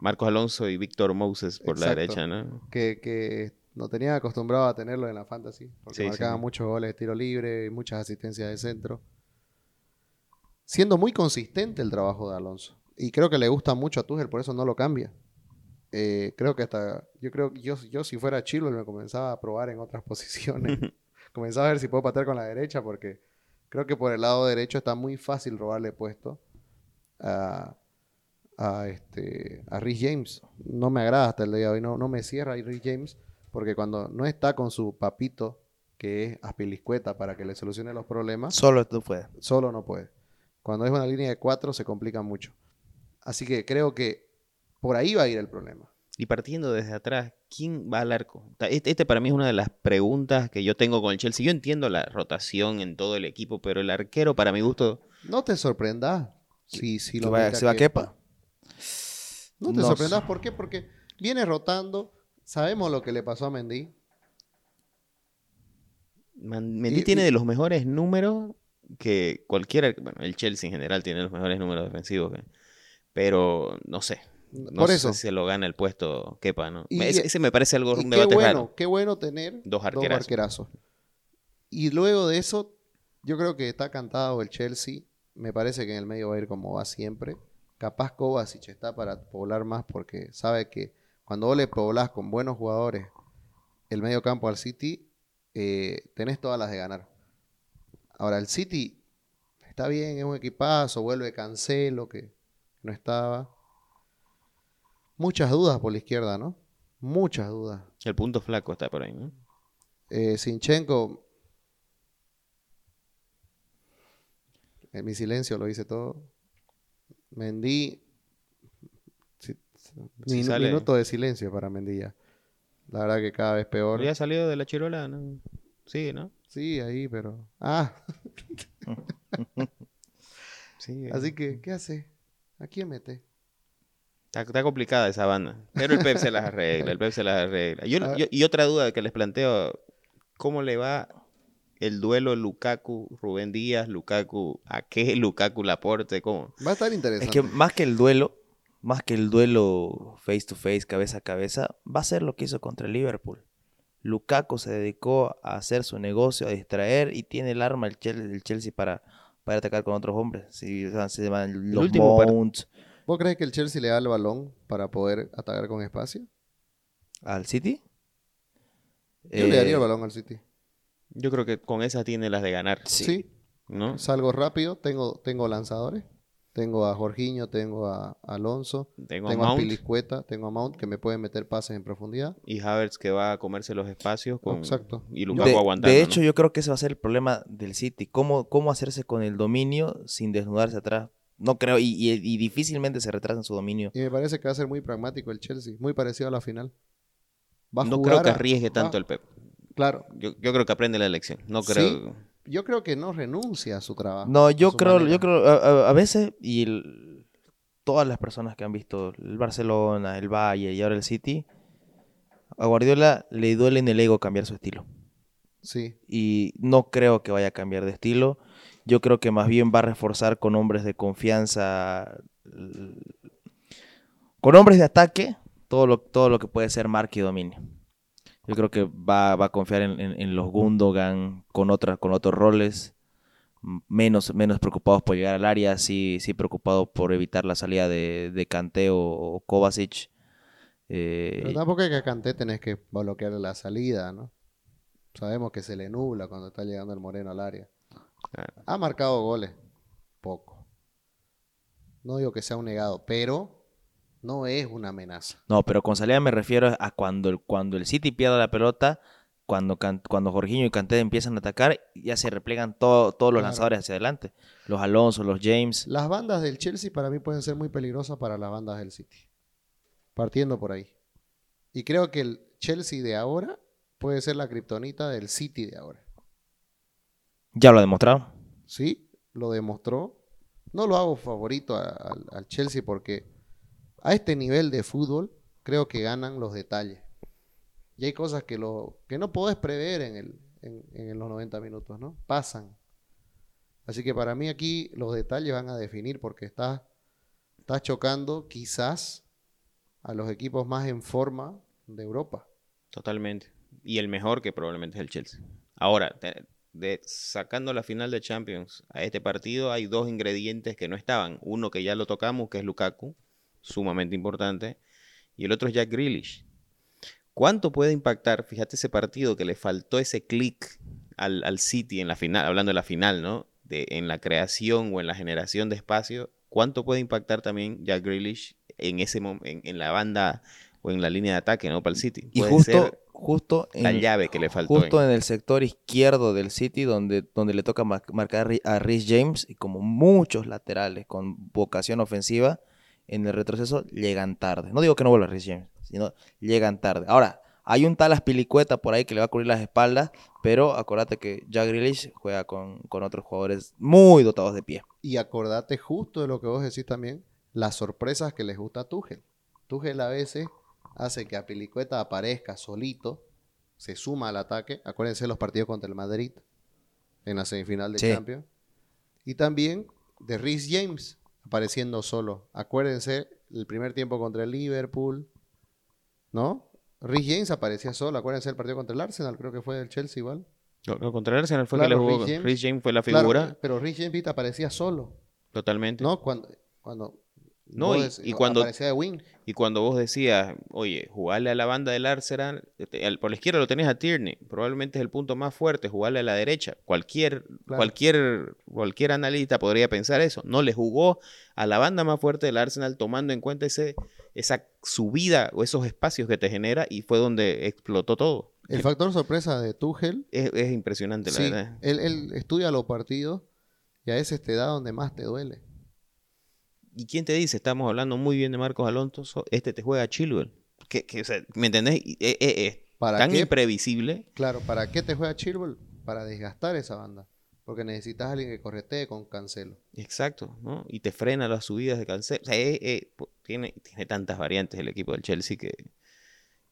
Marcos Alonso y Víctor Moses por la derecha, ¿no? que, que nos tenían acostumbrado a tenerlo en la fantasy, porque Sí, marcaba sí. muchos goles de tiro libre y muchas asistencias de centro. Siendo muy consistente el trabajo de Alonso. Y creo que le gusta mucho a Tuchel, por eso no lo cambia. Eh, creo que hasta, yo creo que yo, yo si fuera Chilwell me comenzaba a probar en otras posiciones. comenzaba a ver si puedo patear con la derecha, porque creo que por el lado derecho está muy fácil robarle puesto a, a, este, a Rhys James. No me agrada hasta el día de hoy, no, no me cierra Rhys James, porque cuando no está con su papito, que es Aspiliscueta, para que le solucione los problemas, Solo tú puedes. solo no puede. Cuando es una línea de cuatro se complica mucho. Así que creo que por ahí va a ir el problema. Y partiendo desde atrás, ¿quién va al arco? Este, este para mí es una de las preguntas que yo tengo con el Chelsea. Yo entiendo la rotación en todo el equipo, pero el arquero, para mi gusto, No te sorprendas si, si ¿Que lo vaya- mete a se va Kepa. Kepa? No te No sorprendas. ¿por qué? Porque viene rotando. Sabemos lo que le pasó a Mendy. Man- Mendy Y- tiene y- de los mejores números que cualquiera, bueno, el Chelsea en general tiene los mejores números defensivos, que- pero no sé. No Por sé eso. si se lo gana el puesto Kepa, ¿no? Y- ese, ese me parece algo un qué debate bueno, raro. qué bueno tener Dos arquerazos. arquerazos. Y luego de eso, yo creo que está cantado el Chelsea. Me parece que en el medio va a ir como va siempre. Capaz Kovacic está para poblar más porque sabe que cuando vos le poblás con buenos jugadores el medio campo al City, eh, tenés todas las de ganar. Ahora, el City está bien, es un equipazo, vuelve Cancelo, que no estaba. Muchas dudas por la izquierda, ¿no? Muchas dudas. El punto flaco está por ahí, ¿no? Eh, Sinchenko. En mi silencio lo hice todo. Mendy. Sale. Minuto de silencio para Mendy ya. La verdad que cada vez peor. Ya salió de la chirola, ¿no? Sí, ¿no? Sí, ahí, pero. Ah, Sí. así que, ¿qué hace? ¿A quién mete? Está, está complicada esa banda. Pero el Pep se las arregla, el Pep se las arregla. Yo- yo- y otra duda que les planteo, ¿cómo le va el duelo Lukaku-Rubén Díaz, Lukaku, ¿a qué Lukaku Laporte? ¿Cómo? Va a estar Es interesante. que más que el duelo, más que el duelo face to face, cabeza a cabeza, va a ser lo que hizo contra el Liverpool. Lukaku se dedicó a hacer su negocio, a distraer y tiene el arma el Chelsea, el Chelsea para, para atacar con otros hombres. Si se llaman los último Mounts ¿Vos crees que el Chelsea le da el balón para poder atacar con espacio? al City. Yo le Eh, daría el balón al City. Yo creo que con esa tiene las de ganar, Sí. sí. ¿no? Salgo rápido, tengo, tengo lanzadores. Tengo a Jorginho, tengo a Alonso, Tengo, tengo a a Mount Pilicueta, tengo a Mount que me pueden meter pases en profundidad. y Havertz que va a comerse los espacios con... Exacto. y Lukaku De, aguantando. de ¿no? hecho, yo creo que ese va a ser el problema del City. ¿Cómo, cómo hacerse con el dominio sin desnudarse atrás? no creo, y, y- y difícilmente se retrasa en su dominio. Y me parece que va a ser muy pragmático el Chelsea, muy parecido a la final. Va a No jugar creo que a- arriesgue va- tanto el Pep. Claro, Yo, yo creo que aprende la elección. No Sí. Yo creo que no renuncia a su trabajo. No, yo creo, manera. yo creo, a, veces, y el- todas las personas que han visto el Barcelona, el Valle y ahora el City, a Guardiola le duele en el ego cambiar su estilo. Sí, Y no creo que vaya a cambiar de estilo. Yo creo que más bien va a reforzar con hombres de confianza, con hombres de ataque, todo lo, todo lo que puede ser marca y dominio. Yo creo que va, va a confiar en, en- en los Gundogan con, otras con otros roles, menos, menos preocupados por llegar al área, sí, sí preocupados por evitar la salida de, de Kanté o, o Kovacic. Eh, pero tampoco es que a Kanté tenés que bloquearle la salida, ¿no? Sabemos que se le nubla cuando está llegando el Moreno al área. Claro. Ha marcado goles, poco. No digo que sea un negado, pero no es una amenaza. No, pero con salida me refiero a cuando el, cuando el City pierde la pelota, cuando, cuando Jorginho y Kanté empiezan a atacar, ya se replegan todo- todos los Claro. lanzadores hacia adelante. Los Alonso, los James. Las bandas del Chelsea para mí pueden ser muy peligrosas para las bandas del City. Partiendo por ahí. Y creo que el Chelsea de ahora puede ser la kriptonita del City de ahora. Ya lo ha demostrado. Sí, lo demostró. No lo hago favorito a- al Chelsea porque a este nivel de fútbol creo que ganan los detalles. Y hay cosas que, no podés prever en, el, en, los 90 minutos, ¿no? Pasan. Así que para mí aquí los detalles van a definir porque estás está chocando quizás a los equipos más en forma de Europa. Totalmente. Y el mejor que probablemente es el Chelsea. Ahora, sacando la final de Champions a este partido, hay dos ingredientes que no estaban. Uno que ya lo tocamos, que es Lukaku, sumamente importante. Y el otro es Jack Grealish. ¿Cuánto puede impactar, fíjate ese partido que le faltó ese clic al, al City en la final, hablando de la final, ¿no? De, en la creación o en la generación de espacio. ¿Cuánto puede impactar también Jack Grealish en, ese en, en la banda o en la línea de ataque, ¿no? Para el City. Y justo, ser justo, la en, llave que le faltó. justo en- en el sector izquierdo del City, donde, donde le toca mar- marcar a Rhys James, y como muchos laterales con vocación ofensiva, en el retroceso llegan tarde. No digo que no vuelva Rhys James, sino llegan tarde. Ahora, hay un tal Aspilicueta por ahí que le va a cubrir las espaldas, pero acordate que Jack Grealish juega con, con otros jugadores muy dotados de pie. Y acordate justo de lo que vos decís también, las sorpresas que les gusta a Tuchel. Tuchel a veces hace que a Pilicueta aparezca solito, se suma al ataque. Acuérdense los partidos contra el Madrid en la semifinal de Sí. Champions. Y también de Rhys James apareciendo solo. Acuérdense el primer tiempo contra el Liverpool, ¿no? Rhys James aparecía solo. Acuérdense el partido contra el Arsenal, creo que fue del Chelsea igual. Lo contra el Arsenal fue Claro, que le jugó. James. Fue la Claro, figura, pero Rhys James aparecía solo. totalmente. ¿No? Cuando, cuando No, y- cuando- aparecía de wing. Y cuando vos decías, oye, jugarle a la banda del Arsenal, este, por la izquierda lo tenés a Tierney, probablemente es el punto más fuerte, jugarle a la derecha. Cualquier, Claro. cualquier, cualquier analista podría pensar eso. No le jugó a la banda más fuerte del Arsenal tomando en cuenta ese, esa subida o esos espacios que te genera y fue donde explotó todo. El factor sorpresa de Tuchel, Es, es impresionante, la sí, verdad. él, él estudia los partidos y a veces te da donde más te duele. ¿Y quién te dice? Estamos hablando muy bien de Marcos Alonso, este te juega a Chilwell. Que, que, o sea, ¿Me entendés? Eh, eh, Es ¿Para tan qué? imprevisible. Claro, ¿para qué te juega Chilwell? Para desgastar esa banda. Porque necesitas a alguien que corretee con Cancelo. Exacto, ¿no? Y te frena las subidas de Cancelo. O sea, eh, eh, tiene, tiene tantas variantes el equipo del Chelsea que,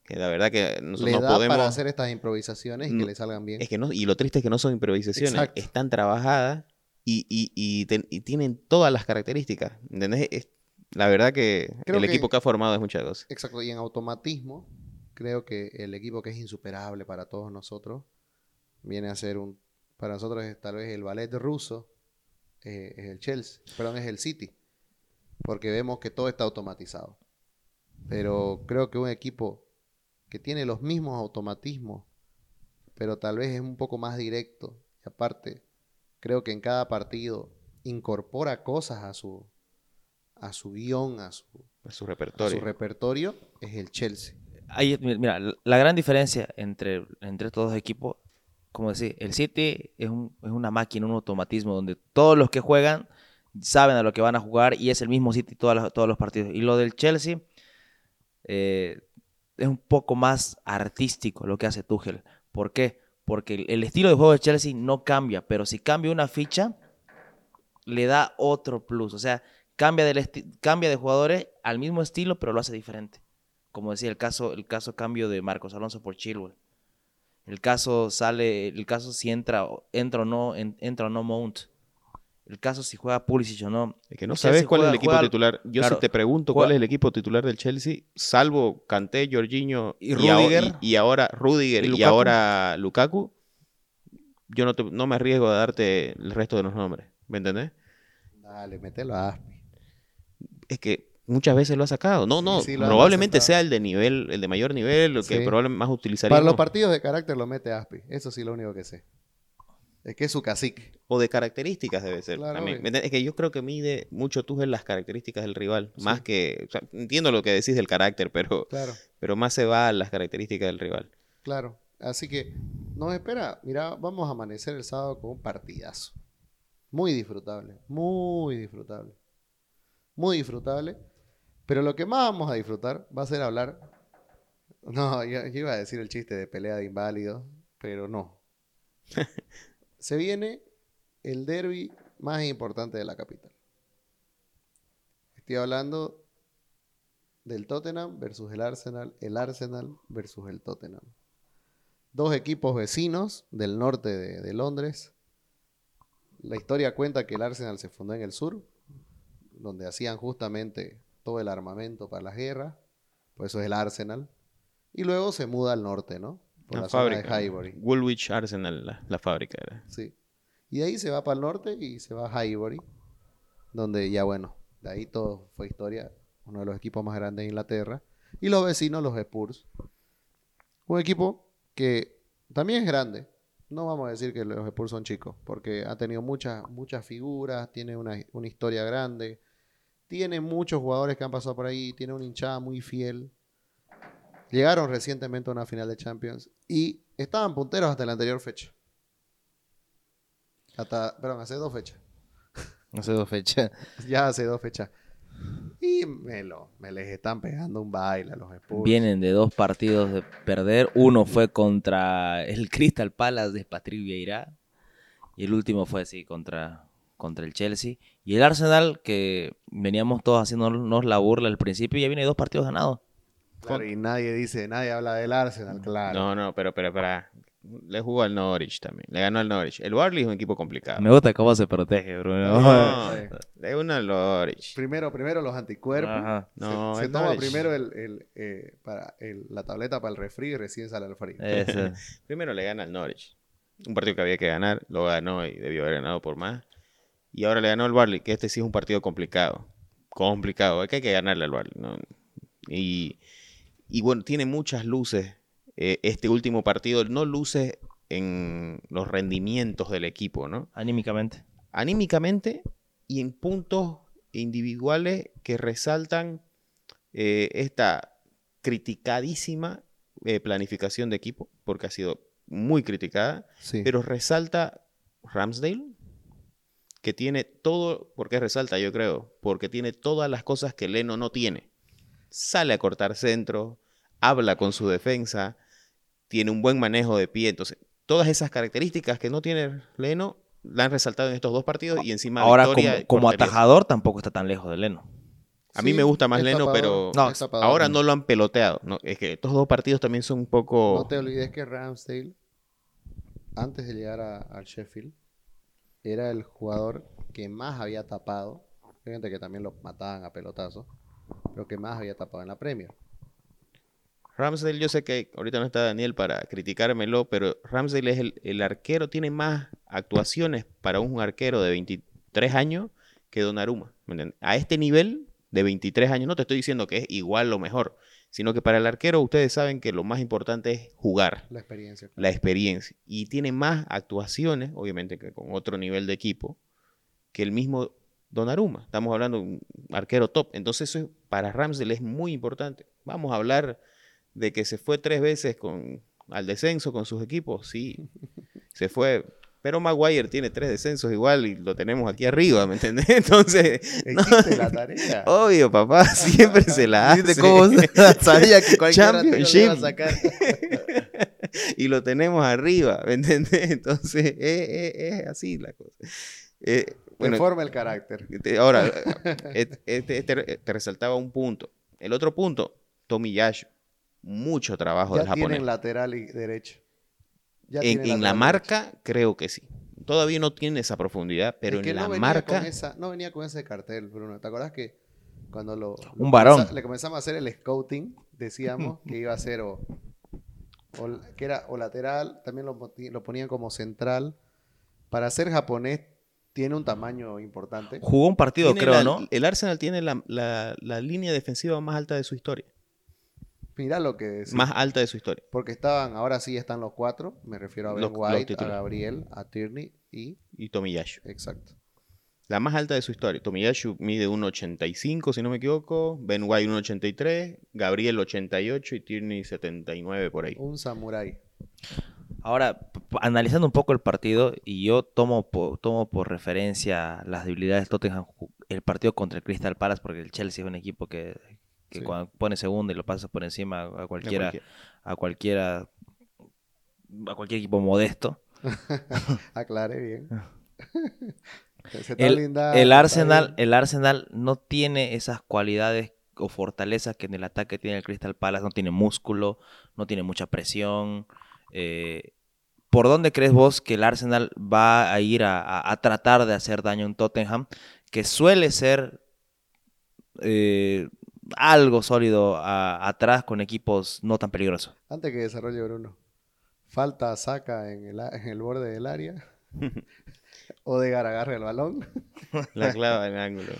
que la verdad que nosotros Le no da podemos... para hacer estas improvisaciones y que le salgan bien. Es que no, y lo triste es que no son improvisaciones, Exacto. están trabajadas y, y, y, ten- y tienen todas las características. ¿Entendés? Es- la verdad que Creo el que- equipo que ha formado es muchas cosas. Exacto, y en automatismo, creo que el equipo que es insuperable para todos nosotros viene a ser un. Para nosotros es tal vez el ballet ruso, eh, es el Chelsea, perdón, es el City, porque vemos que todo está automatizado. Pero creo que un equipo que tiene los mismos automatismos, pero tal vez es un poco más directo, y aparte, creo que en cada partido incorpora cosas a su, a su guion, a su, A su a repertorio. su repertorio es el Chelsea. Ahí, mi- mira, la- gran diferencia entre, entre estos dos equipos, como decir, el City es, un- es una máquina, un automatismo donde todos los que juegan saben a lo que van a jugar y es el mismo City todas las- todos los partidos. Y lo del Chelsea eh, es un poco más artístico lo que hace Tuchel. ¿Por qué? Porque el, estilo de juego de Chelsea no cambia, pero si cambia una ficha, le da otro plus. O sea, cambia, cambia de jugadores al mismo estilo, pero lo hace diferente. Como decía, el caso, el caso cambio de Marcos Alonso por Chilwell. El caso sale, el caso si entra, entra o no, en- entra o no Mount. El caso si juega Pulisic o no. Es que no El Chelsea sabes cuál es el equipo juega- titular. Yo claro, si te pregunto juega- cuál es el equipo titular del Chelsea, salvo Kanté, Jorginho Y Rudiger. y, y ahora Rudiger ¿Y ahora Lukaku, yo no, te- no me arriesgo a darte el resto de los nombres. ¿Me entendés? Dale, mételo a Aspi. Es que muchas veces lo ha sacado. No, no, sí, probablemente sea el de nivel, el de mayor nivel, lo que Sí. probablemente más Para utilizaríamos. los partidos de carácter lo mete Aspi. Eso sí, lo único que sé. Es que es su cacique. O de características debe ser. Claro. Es que yo creo que mide mucho tú en las características del rival. Más que. o sea, entiendo lo que decís del carácter, pero, Claro, pero más se va a las características del rival. claro. Así que nos espera. Mira, vamos a amanecer el sábado con un partidazo. Muy disfrutable. Muy disfrutable. Muy disfrutable. Pero lo que más vamos a disfrutar va a ser hablar. No, yo, yo iba a decir el chiste de pelea de inválidos, pero no. Se viene el derby más importante de la capital. Estoy hablando del Tottenham versus el Arsenal, el Arsenal versus el Tottenham. Dos equipos vecinos del norte de, de Londres. La historia cuenta que el Arsenal se fundó en el sur, donde hacían justamente todo el armamento para las guerras. Por eso es el Arsenal. Y luego se muda al norte, ¿no? Por la, la zona fábrica. de Highbury. Woolwich Arsenal, la, la fábrica era. Sí. Y de ahí se va para el norte y se va a Highbury, donde ya bueno, de ahí todo fue historia, uno de los equipos más grandes de Inglaterra. Y los vecinos, los Spurs. Un equipo que también es grande. No vamos a decir que los Spurs son chicos, porque ha tenido muchas, muchas figuras, tiene una, una historia grande, tiene muchos jugadores que han pasado por ahí, tiene una hinchada muy fiel. Llegaron recientemente a una final de Champions y estaban punteros hasta la anterior fecha. Hasta, perdón, hace dos fechas. Hace dos fechas. Ya hace dos fechas. Y me, lo, me les están pegando un baile a los Spurs. Vienen de dos partidos de perder. Uno fue contra el Crystal Palace de Patrick Vieira. Y el último fue así contra, contra el Chelsea. Y el Arsenal, que veníamos todos haciéndonos la burla al principio, ya viene de dos partidos ganados. Claro, y nadie dice, nadie habla del Arsenal, claro. No, no, pero, pero, para. Le jugó al Norwich también. Le ganó al Norwich. El Barley es un equipo complicado. Me gusta cómo se protege, Bruno. No, Sí. le ganó al Norwich. Primero, primero los anticuerpos. Ajá. Se- No, se, el toma Norwich. primero el, el, eh, para el- la tableta para el refri y recién sale al frío. Primero le gana al Norwich. Un partido que había que ganar, lo ganó y debió haber ganado por más. Y ahora le ganó al Barley, que este sí es un partido complicado. Complicado, es que hay que ganarle al Barley. ¿no? Y, y bueno, tiene muchas luces eh, este último partido. No luces en los rendimientos del equipo, ¿no? Anímicamente. anímicamente y en puntos individuales que resaltan eh, esta criticadísima eh, planificación de equipo, porque ha sido muy criticada, Sí. pero resalta Ramsdale, que tiene todo, ¿por qué resalta? Yo creo, porque tiene todas las cosas que Leno no tiene. Sale a cortar centro, habla con su defensa, tiene un buen manejo de pie, entonces todas esas características que no tiene Leno la han resaltado en estos dos partidos y encima Ahora, victoria como, atajador, tampoco está tan lejos de Leno. A mí me gusta más Leno, tapador, pero No, es tapador. ahora no lo han peloteado. No, es que estos dos partidos también son un poco... No te olvides que Ramsdale, antes de llegar a- al Sheffield, era el jugador que más había tapado. Fíjate que también lo mataban a pelotazos, pero que más había tapado en la Premier. Ramsdale, yo sé que ahorita no está Daniel para criticármelo, pero Ramsdale es el, el arquero, tiene más actuaciones para un arquero de 23 años que Donnarumma. ¿me? A este nivel de 23 años, no te estoy diciendo que es igual o mejor, sino que para el arquero ustedes saben que lo más importante es jugar, La experiencia. la experiencia. Y tiene más actuaciones, obviamente que con otro nivel de equipo, que el mismo Donnarumma. Estamos hablando de un arquero top. Entonces eso es- para Ramsdale es muy importante. Vamos a hablar de que se fue tres veces con, al descenso con sus equipos. Sí, se fue Pero Maguire tiene tres descensos igual y lo tenemos aquí arriba, ¿me entendés? Entonces, no, Existe la tarea. obvio, papá, siempre se la hace. ¿Viste cómo sabía que lo Championship. iba a sacar? y lo tenemos arriba, ¿me entendés? Entonces, es, es- es así la cosa. Eh, Bueno, forma el carácter. te- ahora, este, este- este- te resaltaba un punto. El otro punto, Tomiyasu. Mucho trabajo del Ya japonés. tienen lateral y derecho. Ya En, en la marca, creo que sí. Todavía no tiene esa profundidad, pero Es que en no la venía marca. con esa- no venía con ese cartel, Bruno. ¿Te acuerdas que cuando lo, lo Un varón. comenzá- le comenzamos a hacer el scouting, decíamos que iba a ser o, o- que era o lateral, también lo, lo ponían como central. Para ser japonés tiene un tamaño importante. Jugó un partido, tiene creo, la- ¿no? El Arsenal tiene la, la- la línea defensiva más alta de su historia. Mirá lo que decía. Más alta de su historia. Porque estaban, ahora sí están los cuatro. Me refiero a Ben Los- los White, a. Gabriel, a Tierney y. Y Tomiyasu. Exacto. La más alta de su historia. Tomiyasu mide 1,85 si no me equivoco. Ben White 1,83. Gabriel 88 y Tierney 79 por ahí. Un samurái. Ahora, analizando un poco el partido, y yo tomo por, tomo por referencia las debilidades del Tottenham, el partido contra el Crystal Palace, porque el Chelsea es un equipo que, que Sí. cuando pone segundo y lo pasa por encima a cualquiera, cualquiera. a cualquiera, a cualquier equipo modesto. Aclare bien. El, el Arsenal, el Arsenal no tiene esas cualidades o fortalezas que en el ataque tiene el Crystal Palace, no tiene músculo, no tiene mucha presión. eh, ¿Por dónde crees vos que el Arsenal va a ir a, a- a tratar de hacer daño en Tottenham, que suele ser eh, algo sólido a- atrás con equipos no tan peligrosos? Antes que desarrolle Bruno. Falta saca en el, a- en el borde del área. Odegar agarra el balón. La clava en ángulo.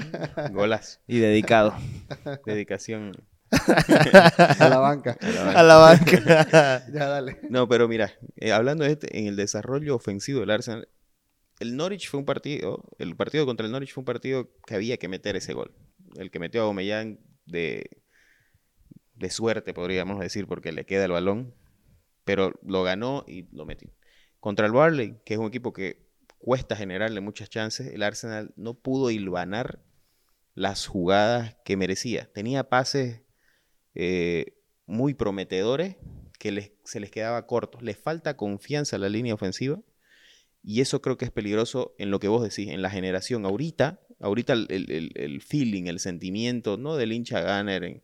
Golazo. Y dedicado. Dedicación. A la banca. a la banca. Ya, dale. No, pero mira, eh, hablando de este, en el desarrollo ofensivo del Arsenal, el Norwich fue un partido, el partido contra el Norwich fue un partido que había que meter ese gol. El que metió a Aubameyang de, de suerte, podríamos decir, porque le queda el balón, pero lo ganó y lo metió. Contra el Barley, que es un equipo que cuesta generarle muchas chances, el Arsenal no pudo hilvanar las jugadas que merecía. Tenía pases eh, muy prometedores que se les quedaba cortos. Les falta confianza a la línea ofensiva y eso creo que es peligroso en lo que vos decís, en la generación. Ahorita, ahorita el, el- el- el feeling, el sentimiento, ¿no? Del hincha Gunner en-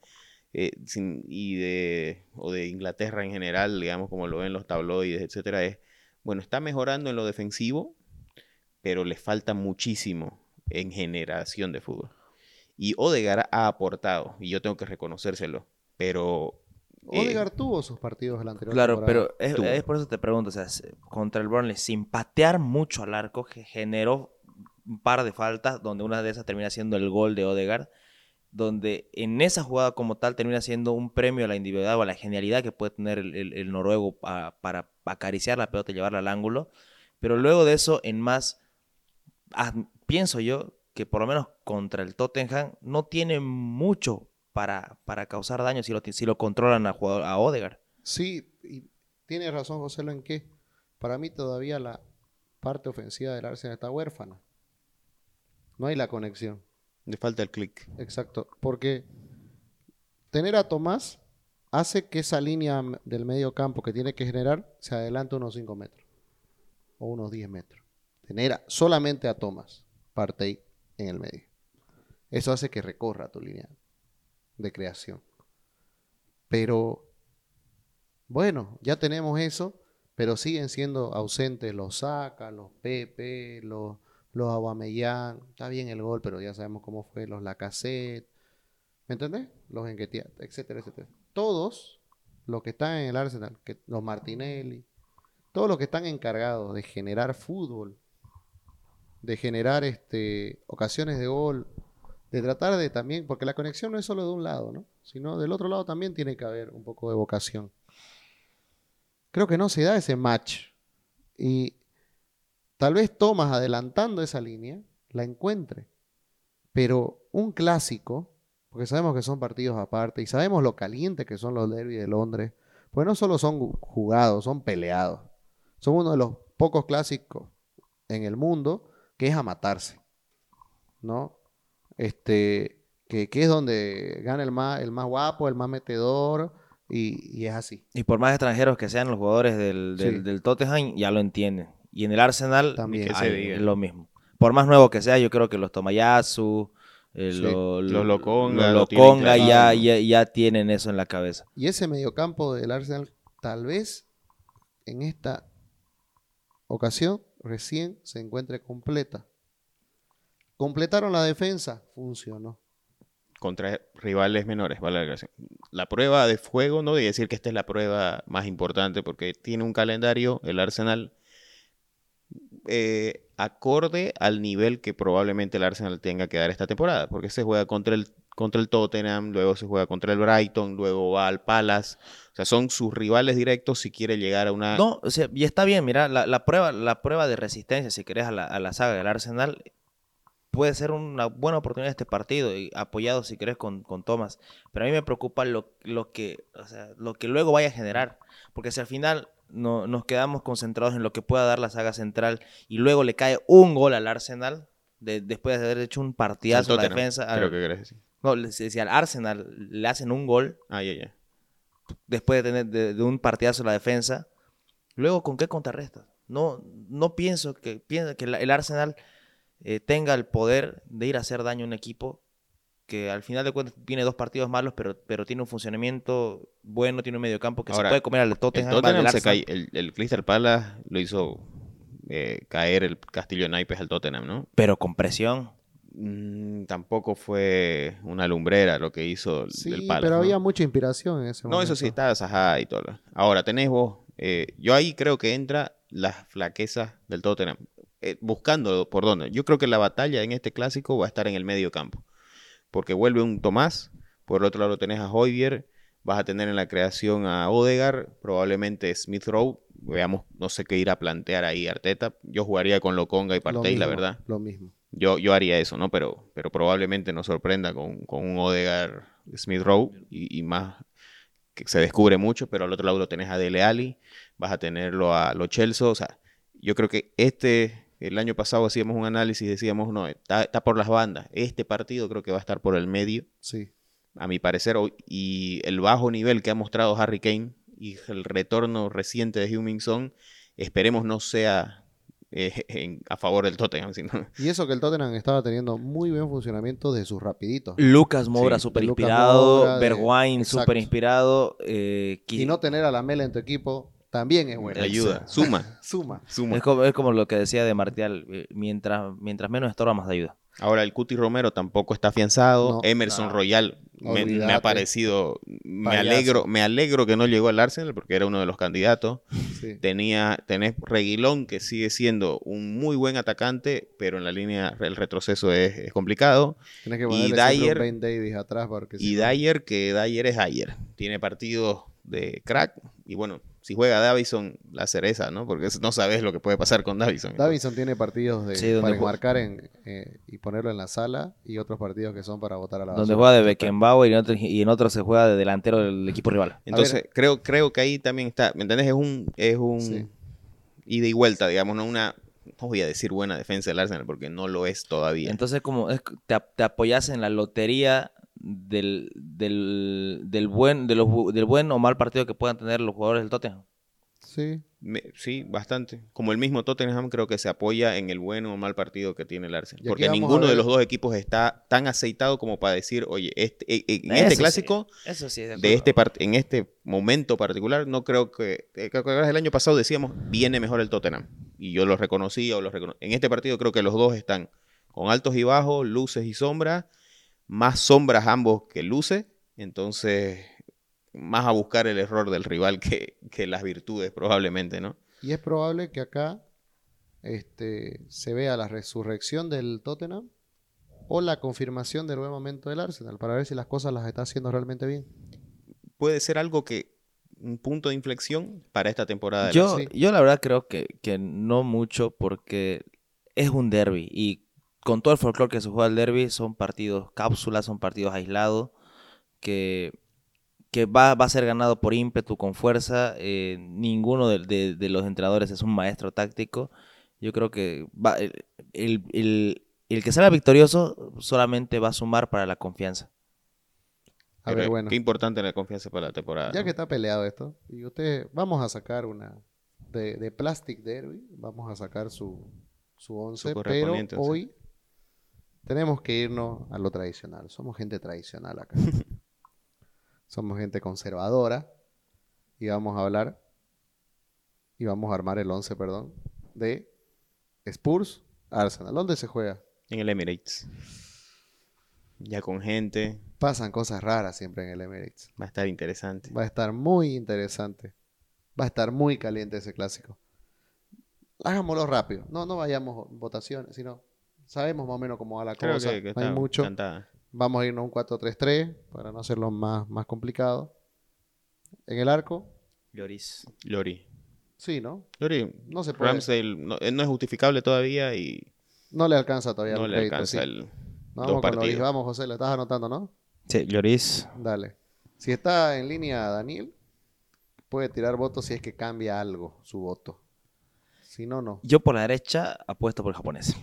eh, sin- y de, o de Inglaterra en general, digamos, como lo ven los tabloides, etcétera, es, bueno, está mejorando en lo defensivo, pero le falta muchísimo en generación de fútbol. Y Odegaard ha aportado, y yo tengo que reconocérselo, pero... eh, Odegaard tuvo sus partidos el anterior. Claro, temporada. pero es, por eso te pregunto, o sea, se- contra el Burnley, sin patear mucho al arco, que generó un par de faltas, donde una de esas termina siendo el gol de Odegaard, donde en esa jugada como tal termina siendo un premio a la individualidad o a la genialidad que puede tener el, noruego pa- para acariciar la pelota y llevarla al ángulo, pero luego de eso, en más, ah, pienso yo que por lo menos contra el Tottenham no tiene mucho para, para causar daño si lo, si lo controlan a, jugador, a Odegaard. Sí, y tiene razón José en que para mí todavía la parte ofensiva del Arsenal está huérfana. No hay la conexión. Le falta el clic. Exacto, porque tener a Tomás hace que esa línea del medio campo que tiene que generar se adelante unos 5 metros o unos 10 metros. Tener solamente a Tomás Partey en el medio. Eso hace que recorra tu línea de creación. Pero, bueno, ya tenemos eso, pero siguen siendo ausentes los Saka, los Pepe, los, los Aubameyang. Está bien el gol, pero ya sabemos cómo fue, los Lacazette. ¿Me entendés? Los Enquetia, etcétera, etcétera. Todos los que están en el Arsenal, que, los Martinelli, todos los que están encargados de generar fútbol, de generar este, ocasiones de gol, de tratar de también, porque la conexión no es solo de un lado, ¿no? Sino del otro lado también tiene que haber un poco de vocación. Creo que no se da ese match. Y tal vez Thomas adelantando esa línea la encuentre. Pero un clásico, porque sabemos que son partidos aparte y sabemos lo caliente que son los derbis de Londres, pues no solo son jugados, son peleados. Son uno de los pocos clásicos en el mundo, que es a matarse, ¿no? Este, que, que es donde gana el más, el más guapo, el más metedor, y, y es así. Y por más extranjeros que sean los jugadores del, del, Sí. del Tottenham, ya lo entienden. Y en el Arsenal También. Diga. es lo mismo. Por más nuevo que sea, yo creo que los Tomayasu, eh, Sí. lo- Los lo- Lokonga los lo ya, ya, ya tienen eso en la cabeza. Y ese mediocampo del Arsenal, tal vez en esta ocasión recién se encuentre completa. Completaron la defensa, funcionó. contra rivales menores, vale la aclaración. La prueba de fuego, no voy a decir que esta es la prueba más importante porque tiene un calendario, el Arsenal, eh, acorde al nivel que probablemente el Arsenal tenga que dar esta temporada, porque se juega contra el, contra el Tottenham, luego se juega contra el Brighton, luego va al Palace, o sea, son sus rivales directos si quiere llegar a una... No, o sea, y está bien, mira, la, la prueba, la prueba de resistencia, si querés, a la, a la saga del Arsenal, puede ser una buena oportunidad este partido, y apoyado, si querés, con, con Thomas. Pero a mí me preocupa lo, lo, que, o sea, lo que luego vaya a generar. Porque si al final no, nos quedamos concentrados en lo que pueda dar la saga central y luego le cae un gol al Arsenal, de- después de haber hecho un partidazo en la defensa, al- creo que querés decir. no, si al Arsenal le hacen un gol, Ah, después de tener de, de un partidazo en la defensa, luego con qué contrarrestas. No, no pienso que, pienso que el Arsenal eh, tenga el poder de ir a hacer daño a un equipo que al final de cuentas tiene dos partidos malos, pero, pero tiene un funcionamiento bueno, tiene un mediocampo que Ahora, se puede comer al El Tottenham. Tottenham al se cae, el, el Crystal Palace lo hizo eh, caer el Castillo de Naipes al Tottenham, ¿no? Pero con presión. Mm, tampoco fue una lumbrera lo que hizo el, Sí, el Palace, pero ¿no? había mucha inspiración en ese No, momento. eso sí, estaba Zaha y todo. lo- Ahora, tenés vos, eh, yo ahí creo que entra las flaquezas del Tottenham, eh, buscando por dónde. Yo creo que la batalla en este clásico va a estar en el medio campo, porque vuelve un Tomás, por el otro lado tenés a Hoybier, vas a tener en la creación a Odegar, probablemente Smith Rowe, veamos, no sé qué ir a plantear ahí Arteta. Yo jugaría con Lokonga y Lo Partey, la verdad. Lo mismo. Yo, yo haría eso, ¿no? Pero, pero probablemente nos sorprenda con, con un Odegar Smith Rowe y, y más que se descubre mucho, pero al otro lado lo tenés a Dele Alli, vas a tenerlo a Lo Celso, o sea, yo creo que este, el año pasado hacíamos un análisis y decíamos, no, está, está por las bandas, este partido creo que va a estar por el medio, Sí. a mi parecer, hoy- y el bajo nivel que ha mostrado Harry Kane y el retorno reciente de Hummingson, esperemos no sea eh, en- a favor del Tottenham, sino Y eso que el Tottenham estaba teniendo muy buen funcionamiento de sus rapiditos. Lucas Moura súper de inspirado, de- Bergwijn exacto. súper inspirado. eh, Y no tener a la mela en tu equipo también es bueno. ayuda, suma, Suma. suma. es, como, es como lo que decía de Martial, eh, mientras, mientras menos estorba, más ayuda. Ahora el Cuti Romero tampoco está afianzado. No. Emerson No. Royal me, ha parecido. Me Payaso. alegro, me alegro que no llegó al Arsenal porque era uno de los candidatos. Sí. Tenía, tenés Reguilón, que sigue siendo un muy buen atacante, pero en la línea el retroceso es, es complicado. Tienes que Y Dyer- Ben Davis atrás porque Y Dyer, que Dyer es Dyer. Tiene partidos de crack. Y bueno, si juega Davison, la cereza, ¿no? Porque no sabes lo que puede pasar con Davison. Davinson tiene partidos de, Sí, para enmarcar en, eh, y ponerlo en la sala y otros partidos que son para votar a la Donde basura. juega de Beckenbauer y en, otro, y en otro se juega de delantero del equipo rival. Entonces, creo, creo que ahí también está, ¿me entendés? Es un, es un Sí. ida y vuelta, digamos, no una, no voy a decir buena defensa del Arsenal porque no lo es todavía. Entonces, como es, te, te apoyas en la lotería del, del, del buen, de los del buen o mal partido que puedan tener los jugadores del Tottenham. Sí, Me- sí, bastante. Como el mismo Tottenham creo que se apoya en el buen o mal partido que tiene el Arsenal. Porque ninguno de los dos equipos está tan aceitado como para decir, oye, este, eh, eh, en Eso este sí, clásico, Eso sí, de este part- en este momento particular, no creo que, eh, creo que el año pasado decíamos, viene mejor el Tottenham. Y yo lo reconocía o lo recono- En este partido creo que los dos están con altos y bajos, luces y sombras, más sombras ambos que luces, entonces más a buscar el error del rival que, que las virtudes probablemente, ¿no? y es probable que acá este, se vea la resurrección del Tottenham o la confirmación del buen momento del Arsenal para ver si las cosas las está haciendo realmente bien. Puede ser algo que, un punto de inflexión para esta temporada. de la- Yo, sí. yo la verdad creo que, que no mucho porque es un derby y con todo el folclore que se juega el derby son partidos cápsulas, son partidos aislados que, que va, va a ser ganado por ímpetu, con fuerza. eh, ninguno de, de- de los entrenadores es un maestro táctico Yo creo que va, el, el- el- el que salga victorioso solamente va a sumar para la confianza. A Pero ver, bueno. Qué importante la confianza para la temporada. Ya ¿no? que está peleado esto, y ustedes, vamos a sacar una de, de Plastic Derby, vamos a sacar su, su once, pero correspondiente once. hoy tenemos que irnos a lo tradicional. Somos gente tradicional acá. Somos gente conservadora y vamos a hablar y vamos a armar el 11, perdón, de Spurs Arsenal. ¿Dónde se juega? En el Emirates. Ya con gente. Pasan cosas raras siempre en el Emirates. Va a estar interesante. Va a estar muy interesante. Va a estar muy caliente ese clásico. Hagámoslo rápido. No, no vayamos votaciones, sino sabemos más o menos cómo va la Creo cosa. que, que no hay está mucho. cantada. Vamos a irnos a un 4-3-3 para no hacerlo más, más complicado. En el arco, Lloris. Lori. sí, ¿no? Lori, No se puede. Ramsdale no, eh, no es justificable todavía y No le alcanza todavía no el le crédito, alcanza sí. el vamos con Loris. Vamos, José, lo estás anotando, ¿no? Sí, Lloris. Dale. Si está en línea Daniel, puede tirar votos si es que cambia algo su voto. Si no, no. Yo por la derecha apuesto por el japonés.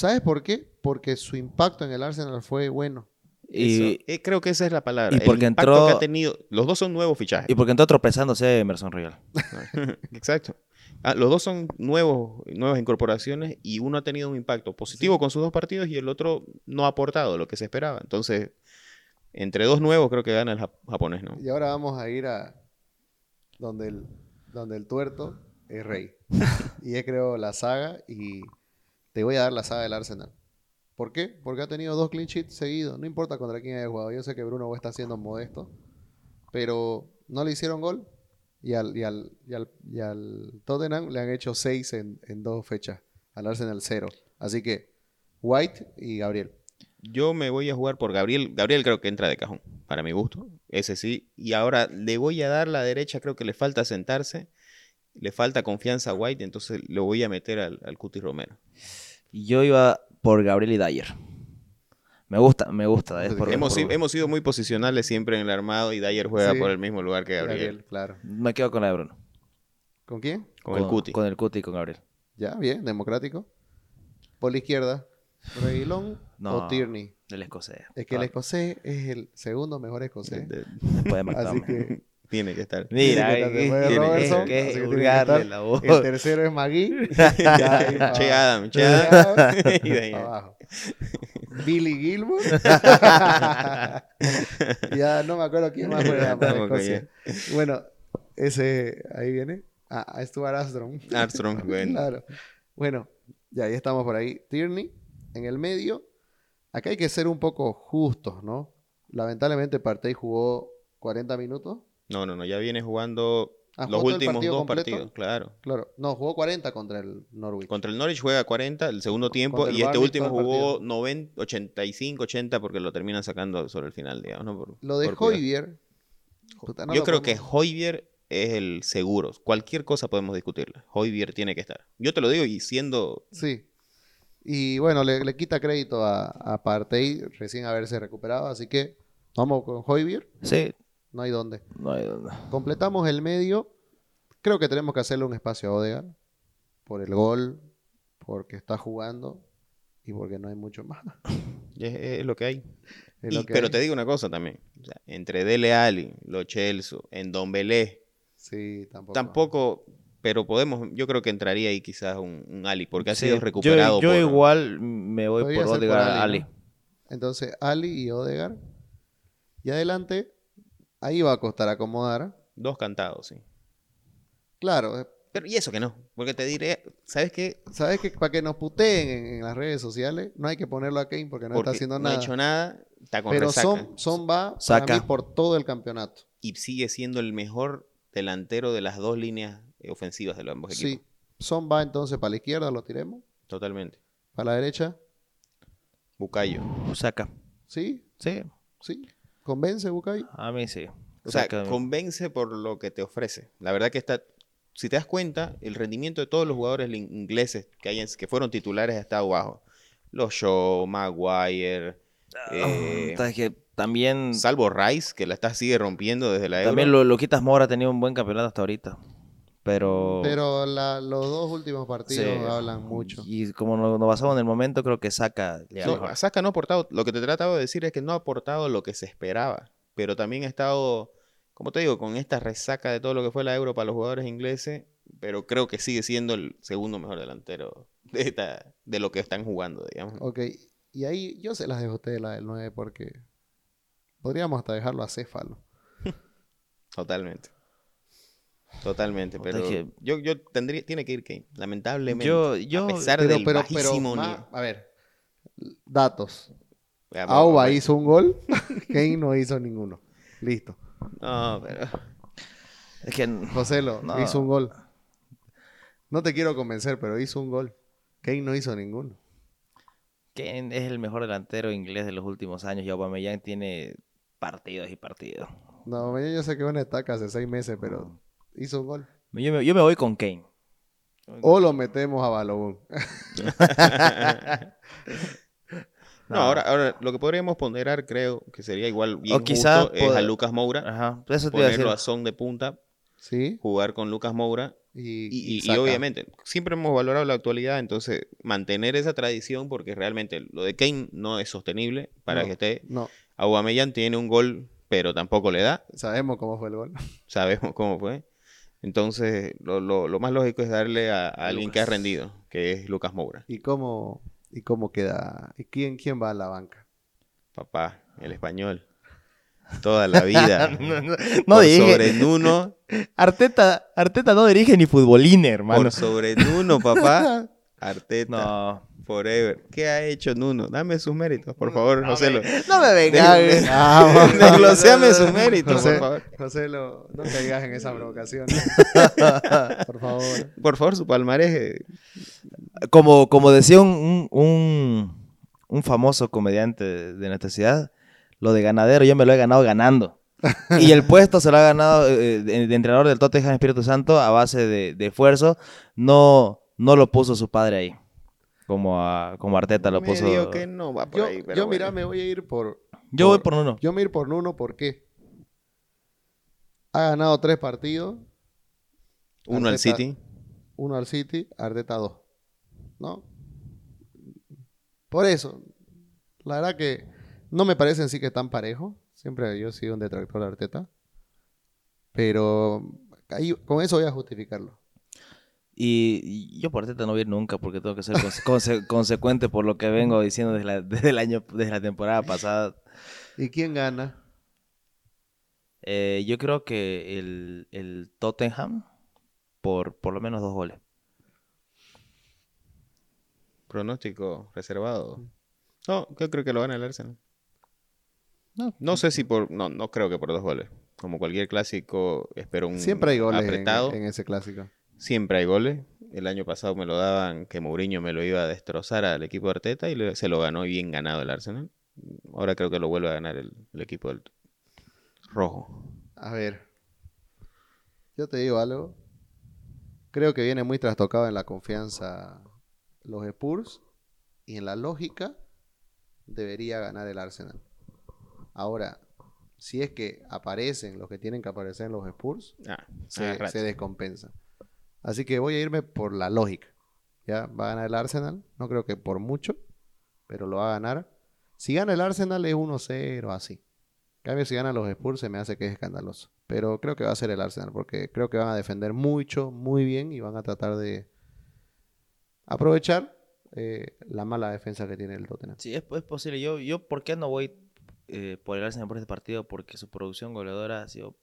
¿Sabes por qué? Porque su impacto en el Arsenal fue bueno. Y, Eso, eh, creo que esa es la palabra. y el porque impacto entró- que ha tenido. Los dos son nuevos fichajes. y porque entró tropezándose Emerson Royal. Exacto. Ah, los dos son nuevos, nuevas incorporaciones y uno ha tenido un impacto positivo con sus dos partidos y el otro no ha aportado lo que se esperaba. Entonces, entre dos nuevos creo que gana el jap- japonés, ¿no? Y ahora vamos a ir a donde el, donde el tuerto es rey. y es creo la saga y te voy a dar la saga del Arsenal. ¿Por qué? Porque ha tenido dos clean sheets seguidos. No importa contra quién haya jugado. Yo sé que Bruno está siendo modesto. Pero no le hicieron gol. Y al, Tottenham le han hecho seis en dos fechas. Al Arsenal cero. Así que White y Gabriel. Yo me voy a jugar por Gabriel. Gabriel creo que entra de cajón, para mi gusto. Ese sí. Y ahora le voy a dar la derecha, creo que le falta sentarse. Le falta confianza a White, entonces lo voy a meter al, al Cuti Romero. Y yo iba por Gabriel y Dyer. Me gusta, me gusta. es Hemos- por- Hemos, por- si- hemos sido muy posicionales siempre en el armado y Dyer juega Sí. por el mismo lugar que Gabriel. Gabriel, claro. Me quedo con la de Bruno. ¿Con quién? Con, el Cuti. Con el Cuti y con Gabriel. Ya, bien, democrático. Por la izquierda, Reguilón No. o Tierney. Del escocés. Es que el escocés es el segundo mejor escocés. De- después de Así que Tiene que estar. Mira, que estar que- Robertson, que- que estar. la voz. el tercero es Magui. Che. Adam, Che Adam. Y de ahí. Abajo. Billy Gilmore. ya no me acuerdo quién más juega para. Bueno, ese ahí viene. Ah, ah, Stuart Armstrong. Armstrong, bueno. Claro. Bueno, ya ahí estamos por ahí. Tierney en el medio. Acá hay que ser un poco justos, ¿no? Lamentablemente Partey jugó 40 minutos. No, no, no, ya viene jugando Ah, los ¿jugó todo el últimos partido dos completo? partidos, claro. Claro. No, jugó 40 contra el Norwich. Contra el Norwich juega 40 el segundo tiempo el y este último jugó partido. 90, 85, 80 porque lo terminan sacando sobre el final, digamos, ¿no? Por- Lo de. Hoybier. no Yo creo que Hoybier es el seguro. Cualquier cosa podemos discutirla. Hoybier tiene que estar. Yo te lo digo y siendo... Sí. Y bueno, le, le quita crédito a, a Partey recién haberse recuperado. Así que vamos con Hoybier. Sí, No hay dónde. no hay duda. Completamos el medio. Creo que tenemos que hacerle un espacio a Odegaard. Por el gol. Porque está jugando. Y porque no hay mucho más. Es, es lo que hay. Es Y- lo que pero hay. te digo una cosa también. O sea, entre Dele Alli, Lo Celso, en Don Belé, Sí, tampoco. tampoco... Pero podemos... Yo creo que entraría ahí quizás un, un Ali porque ha sido yo- recuperado Yo, por- igual me voy por ser por Odegaard Ali, Ali. ¿no? Entonces, Ali y Odegaard. Y adelante. Ahí va a costar acomodar. Dos cantados, sí. Claro, eh, Pero y eso que no, porque te diré, ¿sabes qué? ¿sabes que Para que nos puteen en, en las redes sociales, no hay que ponerlo a Kane porque no Porque está haciendo no nada. ha hecho nada, está con Pero resaca. son, son va para Saca. mí por todo el campeonato. y sigue siendo el mejor delantero de las dos líneas eh, ofensivas de los ambos Sí. equipos. Son va entonces para la izquierda, lo tiremos. Totalmente. Para la derecha, Bucayo. Saca. sí, Sí, sí. Convence, Bucay. a mí sí. O sea, convence por lo que te ofrece. La verdad que está, si te das cuenta, el rendimiento de todos los jugadores ingleses que, hay en- que fueron titulares ha estado bajo. Los Shaw, Maguire, eh, Ah, que también, salvo Rice, que la está sigue rompiendo desde la Euro. también lo, Luquitas Mora ha tenido un buen campeonato hasta ahorita. Pero, Pero la- los dos últimos partidos Sí. hablan mucho. Y como nos, nos basamos en el momento, creo que Saka llega No. Saka no ha aportado, lo que te trataba de decir es que no ha aportado lo que se esperaba, pero también ha estado, como te digo, con esta resaca de todo lo que fue la Euro para los jugadores ingleses, pero creo que sigue siendo el segundo mejor delantero de, esta- de lo que están jugando, digamos. Ok, y ahí yo se las dejo a ustedes la del 9 porque podríamos hasta dejarlo a Céfalo. Totalmente. Totalmente, pero es que- yo, yo tendría, tiene que ir Kane, lamentablemente. Yo, yo, a pesar Pero, del pero, pero, bajísimo ma- nivel. a ver, datos. Auba hizo un gol, Kane no hizo ninguno. Listo. No, pero... es que José lo No. hizo un gol. No te quiero convencer, pero hizo un gol. Kane no hizo ninguno. Kane es el mejor delantero inglés de los últimos años y Aubameyang tiene partidos y partidos. No, yo sé que una estaca hace seis meses, pero hizo un gol. Yo me, yo me voy con Kane. O lo metemos a Balobón. No, ahora, ahora lo que podríamos ponderar, creo que sería igual bien O quizá justo, es a Lucas Moura, Ajá, eso te iba a decir. ponerlo a son de punta, ¿Sí? jugar con Lucas Moura Y, y, y- y Saka. obviamente siempre hemos valorado la actualidad, entonces mantener esa tradición porque realmente lo de Kane no es sostenible para No. que esté. No, Aubameyang tiene un gol, pero tampoco le da, sabemos cómo fue el gol. sabemos cómo fue. Entonces, lo, lo- lo más lógico es darle a, a alguien que ha rendido, que es Lucas Moura. ¿Y cómo, y cómo queda? ¿Y quién, quién va a la banca? Papá, el español. Toda la vida. no, no, Por no dirige. sobre Nuno, Arteta, Arteta no dirige ni futbolín, hermano. por sobre Nuno, papá. Arteta, No. Forever. ¿Qué ha hecho Nuno? Dame sus méritos, por favor, José. Lo... No me vengas. Desglo- Vamos. Desgloséame sus méritos, José, por favor. José, lo- no caigas en esa provocación. Por favor. Por favor, su palmarés. eh, Como, como decía un, un, un famoso comediante de, de nuestra ciudad, lo de ganadero yo me lo he ganado ganando. Y el puesto se lo ha ganado eh, de, de entrenador del Tottenham Espíritu Santo a base de, de esfuerzo. No, no lo puso su padre ahí. Como, a, como Arteta lo puso. medio que no va por Yo, ahí, pero yo mira, me voy a ir por... Yo voy por uno. Yo me voy a ir por Nuno, ¿por qué? Ha ganado tres partidos. Uno al City. Uno al City, Arteta dos. ¿No? Por eso, la verdad que no me parece en sí que están parejos. Siempre yo he sido un detractor de Arteta. Pero ahí, con eso voy a justificarlo. Y, yo por Arteta no voy a ir nunca porque tengo que ser conse- conse- consecuente por lo que vengo diciendo desde, la, desde el año, desde la temporada pasada. ¿Y quién gana? Eh, yo creo que el, el Tottenham por por lo menos dos goles. Pronóstico reservado. No, yo creo que lo gana el Arsenal. No. No sé si por. No, no creo que por dos goles. Como cualquier clásico, espero un. Siempre hay goles en, apretado. en ese clásico. Siempre hay goles. El año pasado me lo daban que Mourinho me lo iba a destrozar al equipo de Arteta y se lo ganó bien ganado el Arsenal. Ahora creo que lo vuelve a ganar el, el equipo del rojo. A ver. Yo te digo algo. Creo que viene muy trastocado en la confianza los Spurs. Y en la lógica debería ganar el Arsenal. Ahora, si es que aparecen los que tienen que aparecer en los Spurs, Ah, se, se descompensa. Así que voy a irme por la lógica. Ya va a ganar el Arsenal. No creo que por mucho, pero lo va a ganar. Si gana el Arsenal es 1-0, así. En cambio, si ganan los Spurs, se me hace que es escandaloso. Pero creo que va a ser el Arsenal, porque creo que van a defender mucho, muy bien y van a tratar de aprovechar eh, la mala defensa que tiene el Tottenham. Sí, es, es posible. Yo, yo, ¿por qué no voy eh, por el Arsenal por este partido? Porque su producción goleadora ha sido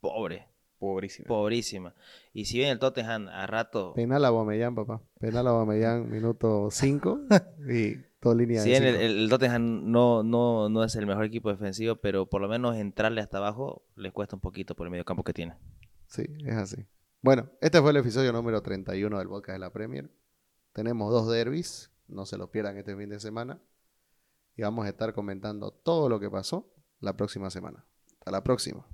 pobre, Pobrísimo. pobrísima. Y si bien el Tottenham a rato, Penal a Bomellán, papá. Penal a Bomellán, minuto 5 y todo línea si de bien el, cinco. el- el Tottenham no, no, no es el mejor equipo defensivo, pero por lo menos entrarle hasta abajo les cuesta un poquito por el medio campo que tiene. Sí, es así. Bueno, este fue el episodio número 31 del podcast de la Premier. Tenemos dos derbis, no se los pierdan este fin de semana. Y vamos a estar comentando todo lo que pasó la próxima semana. Hasta la próxima.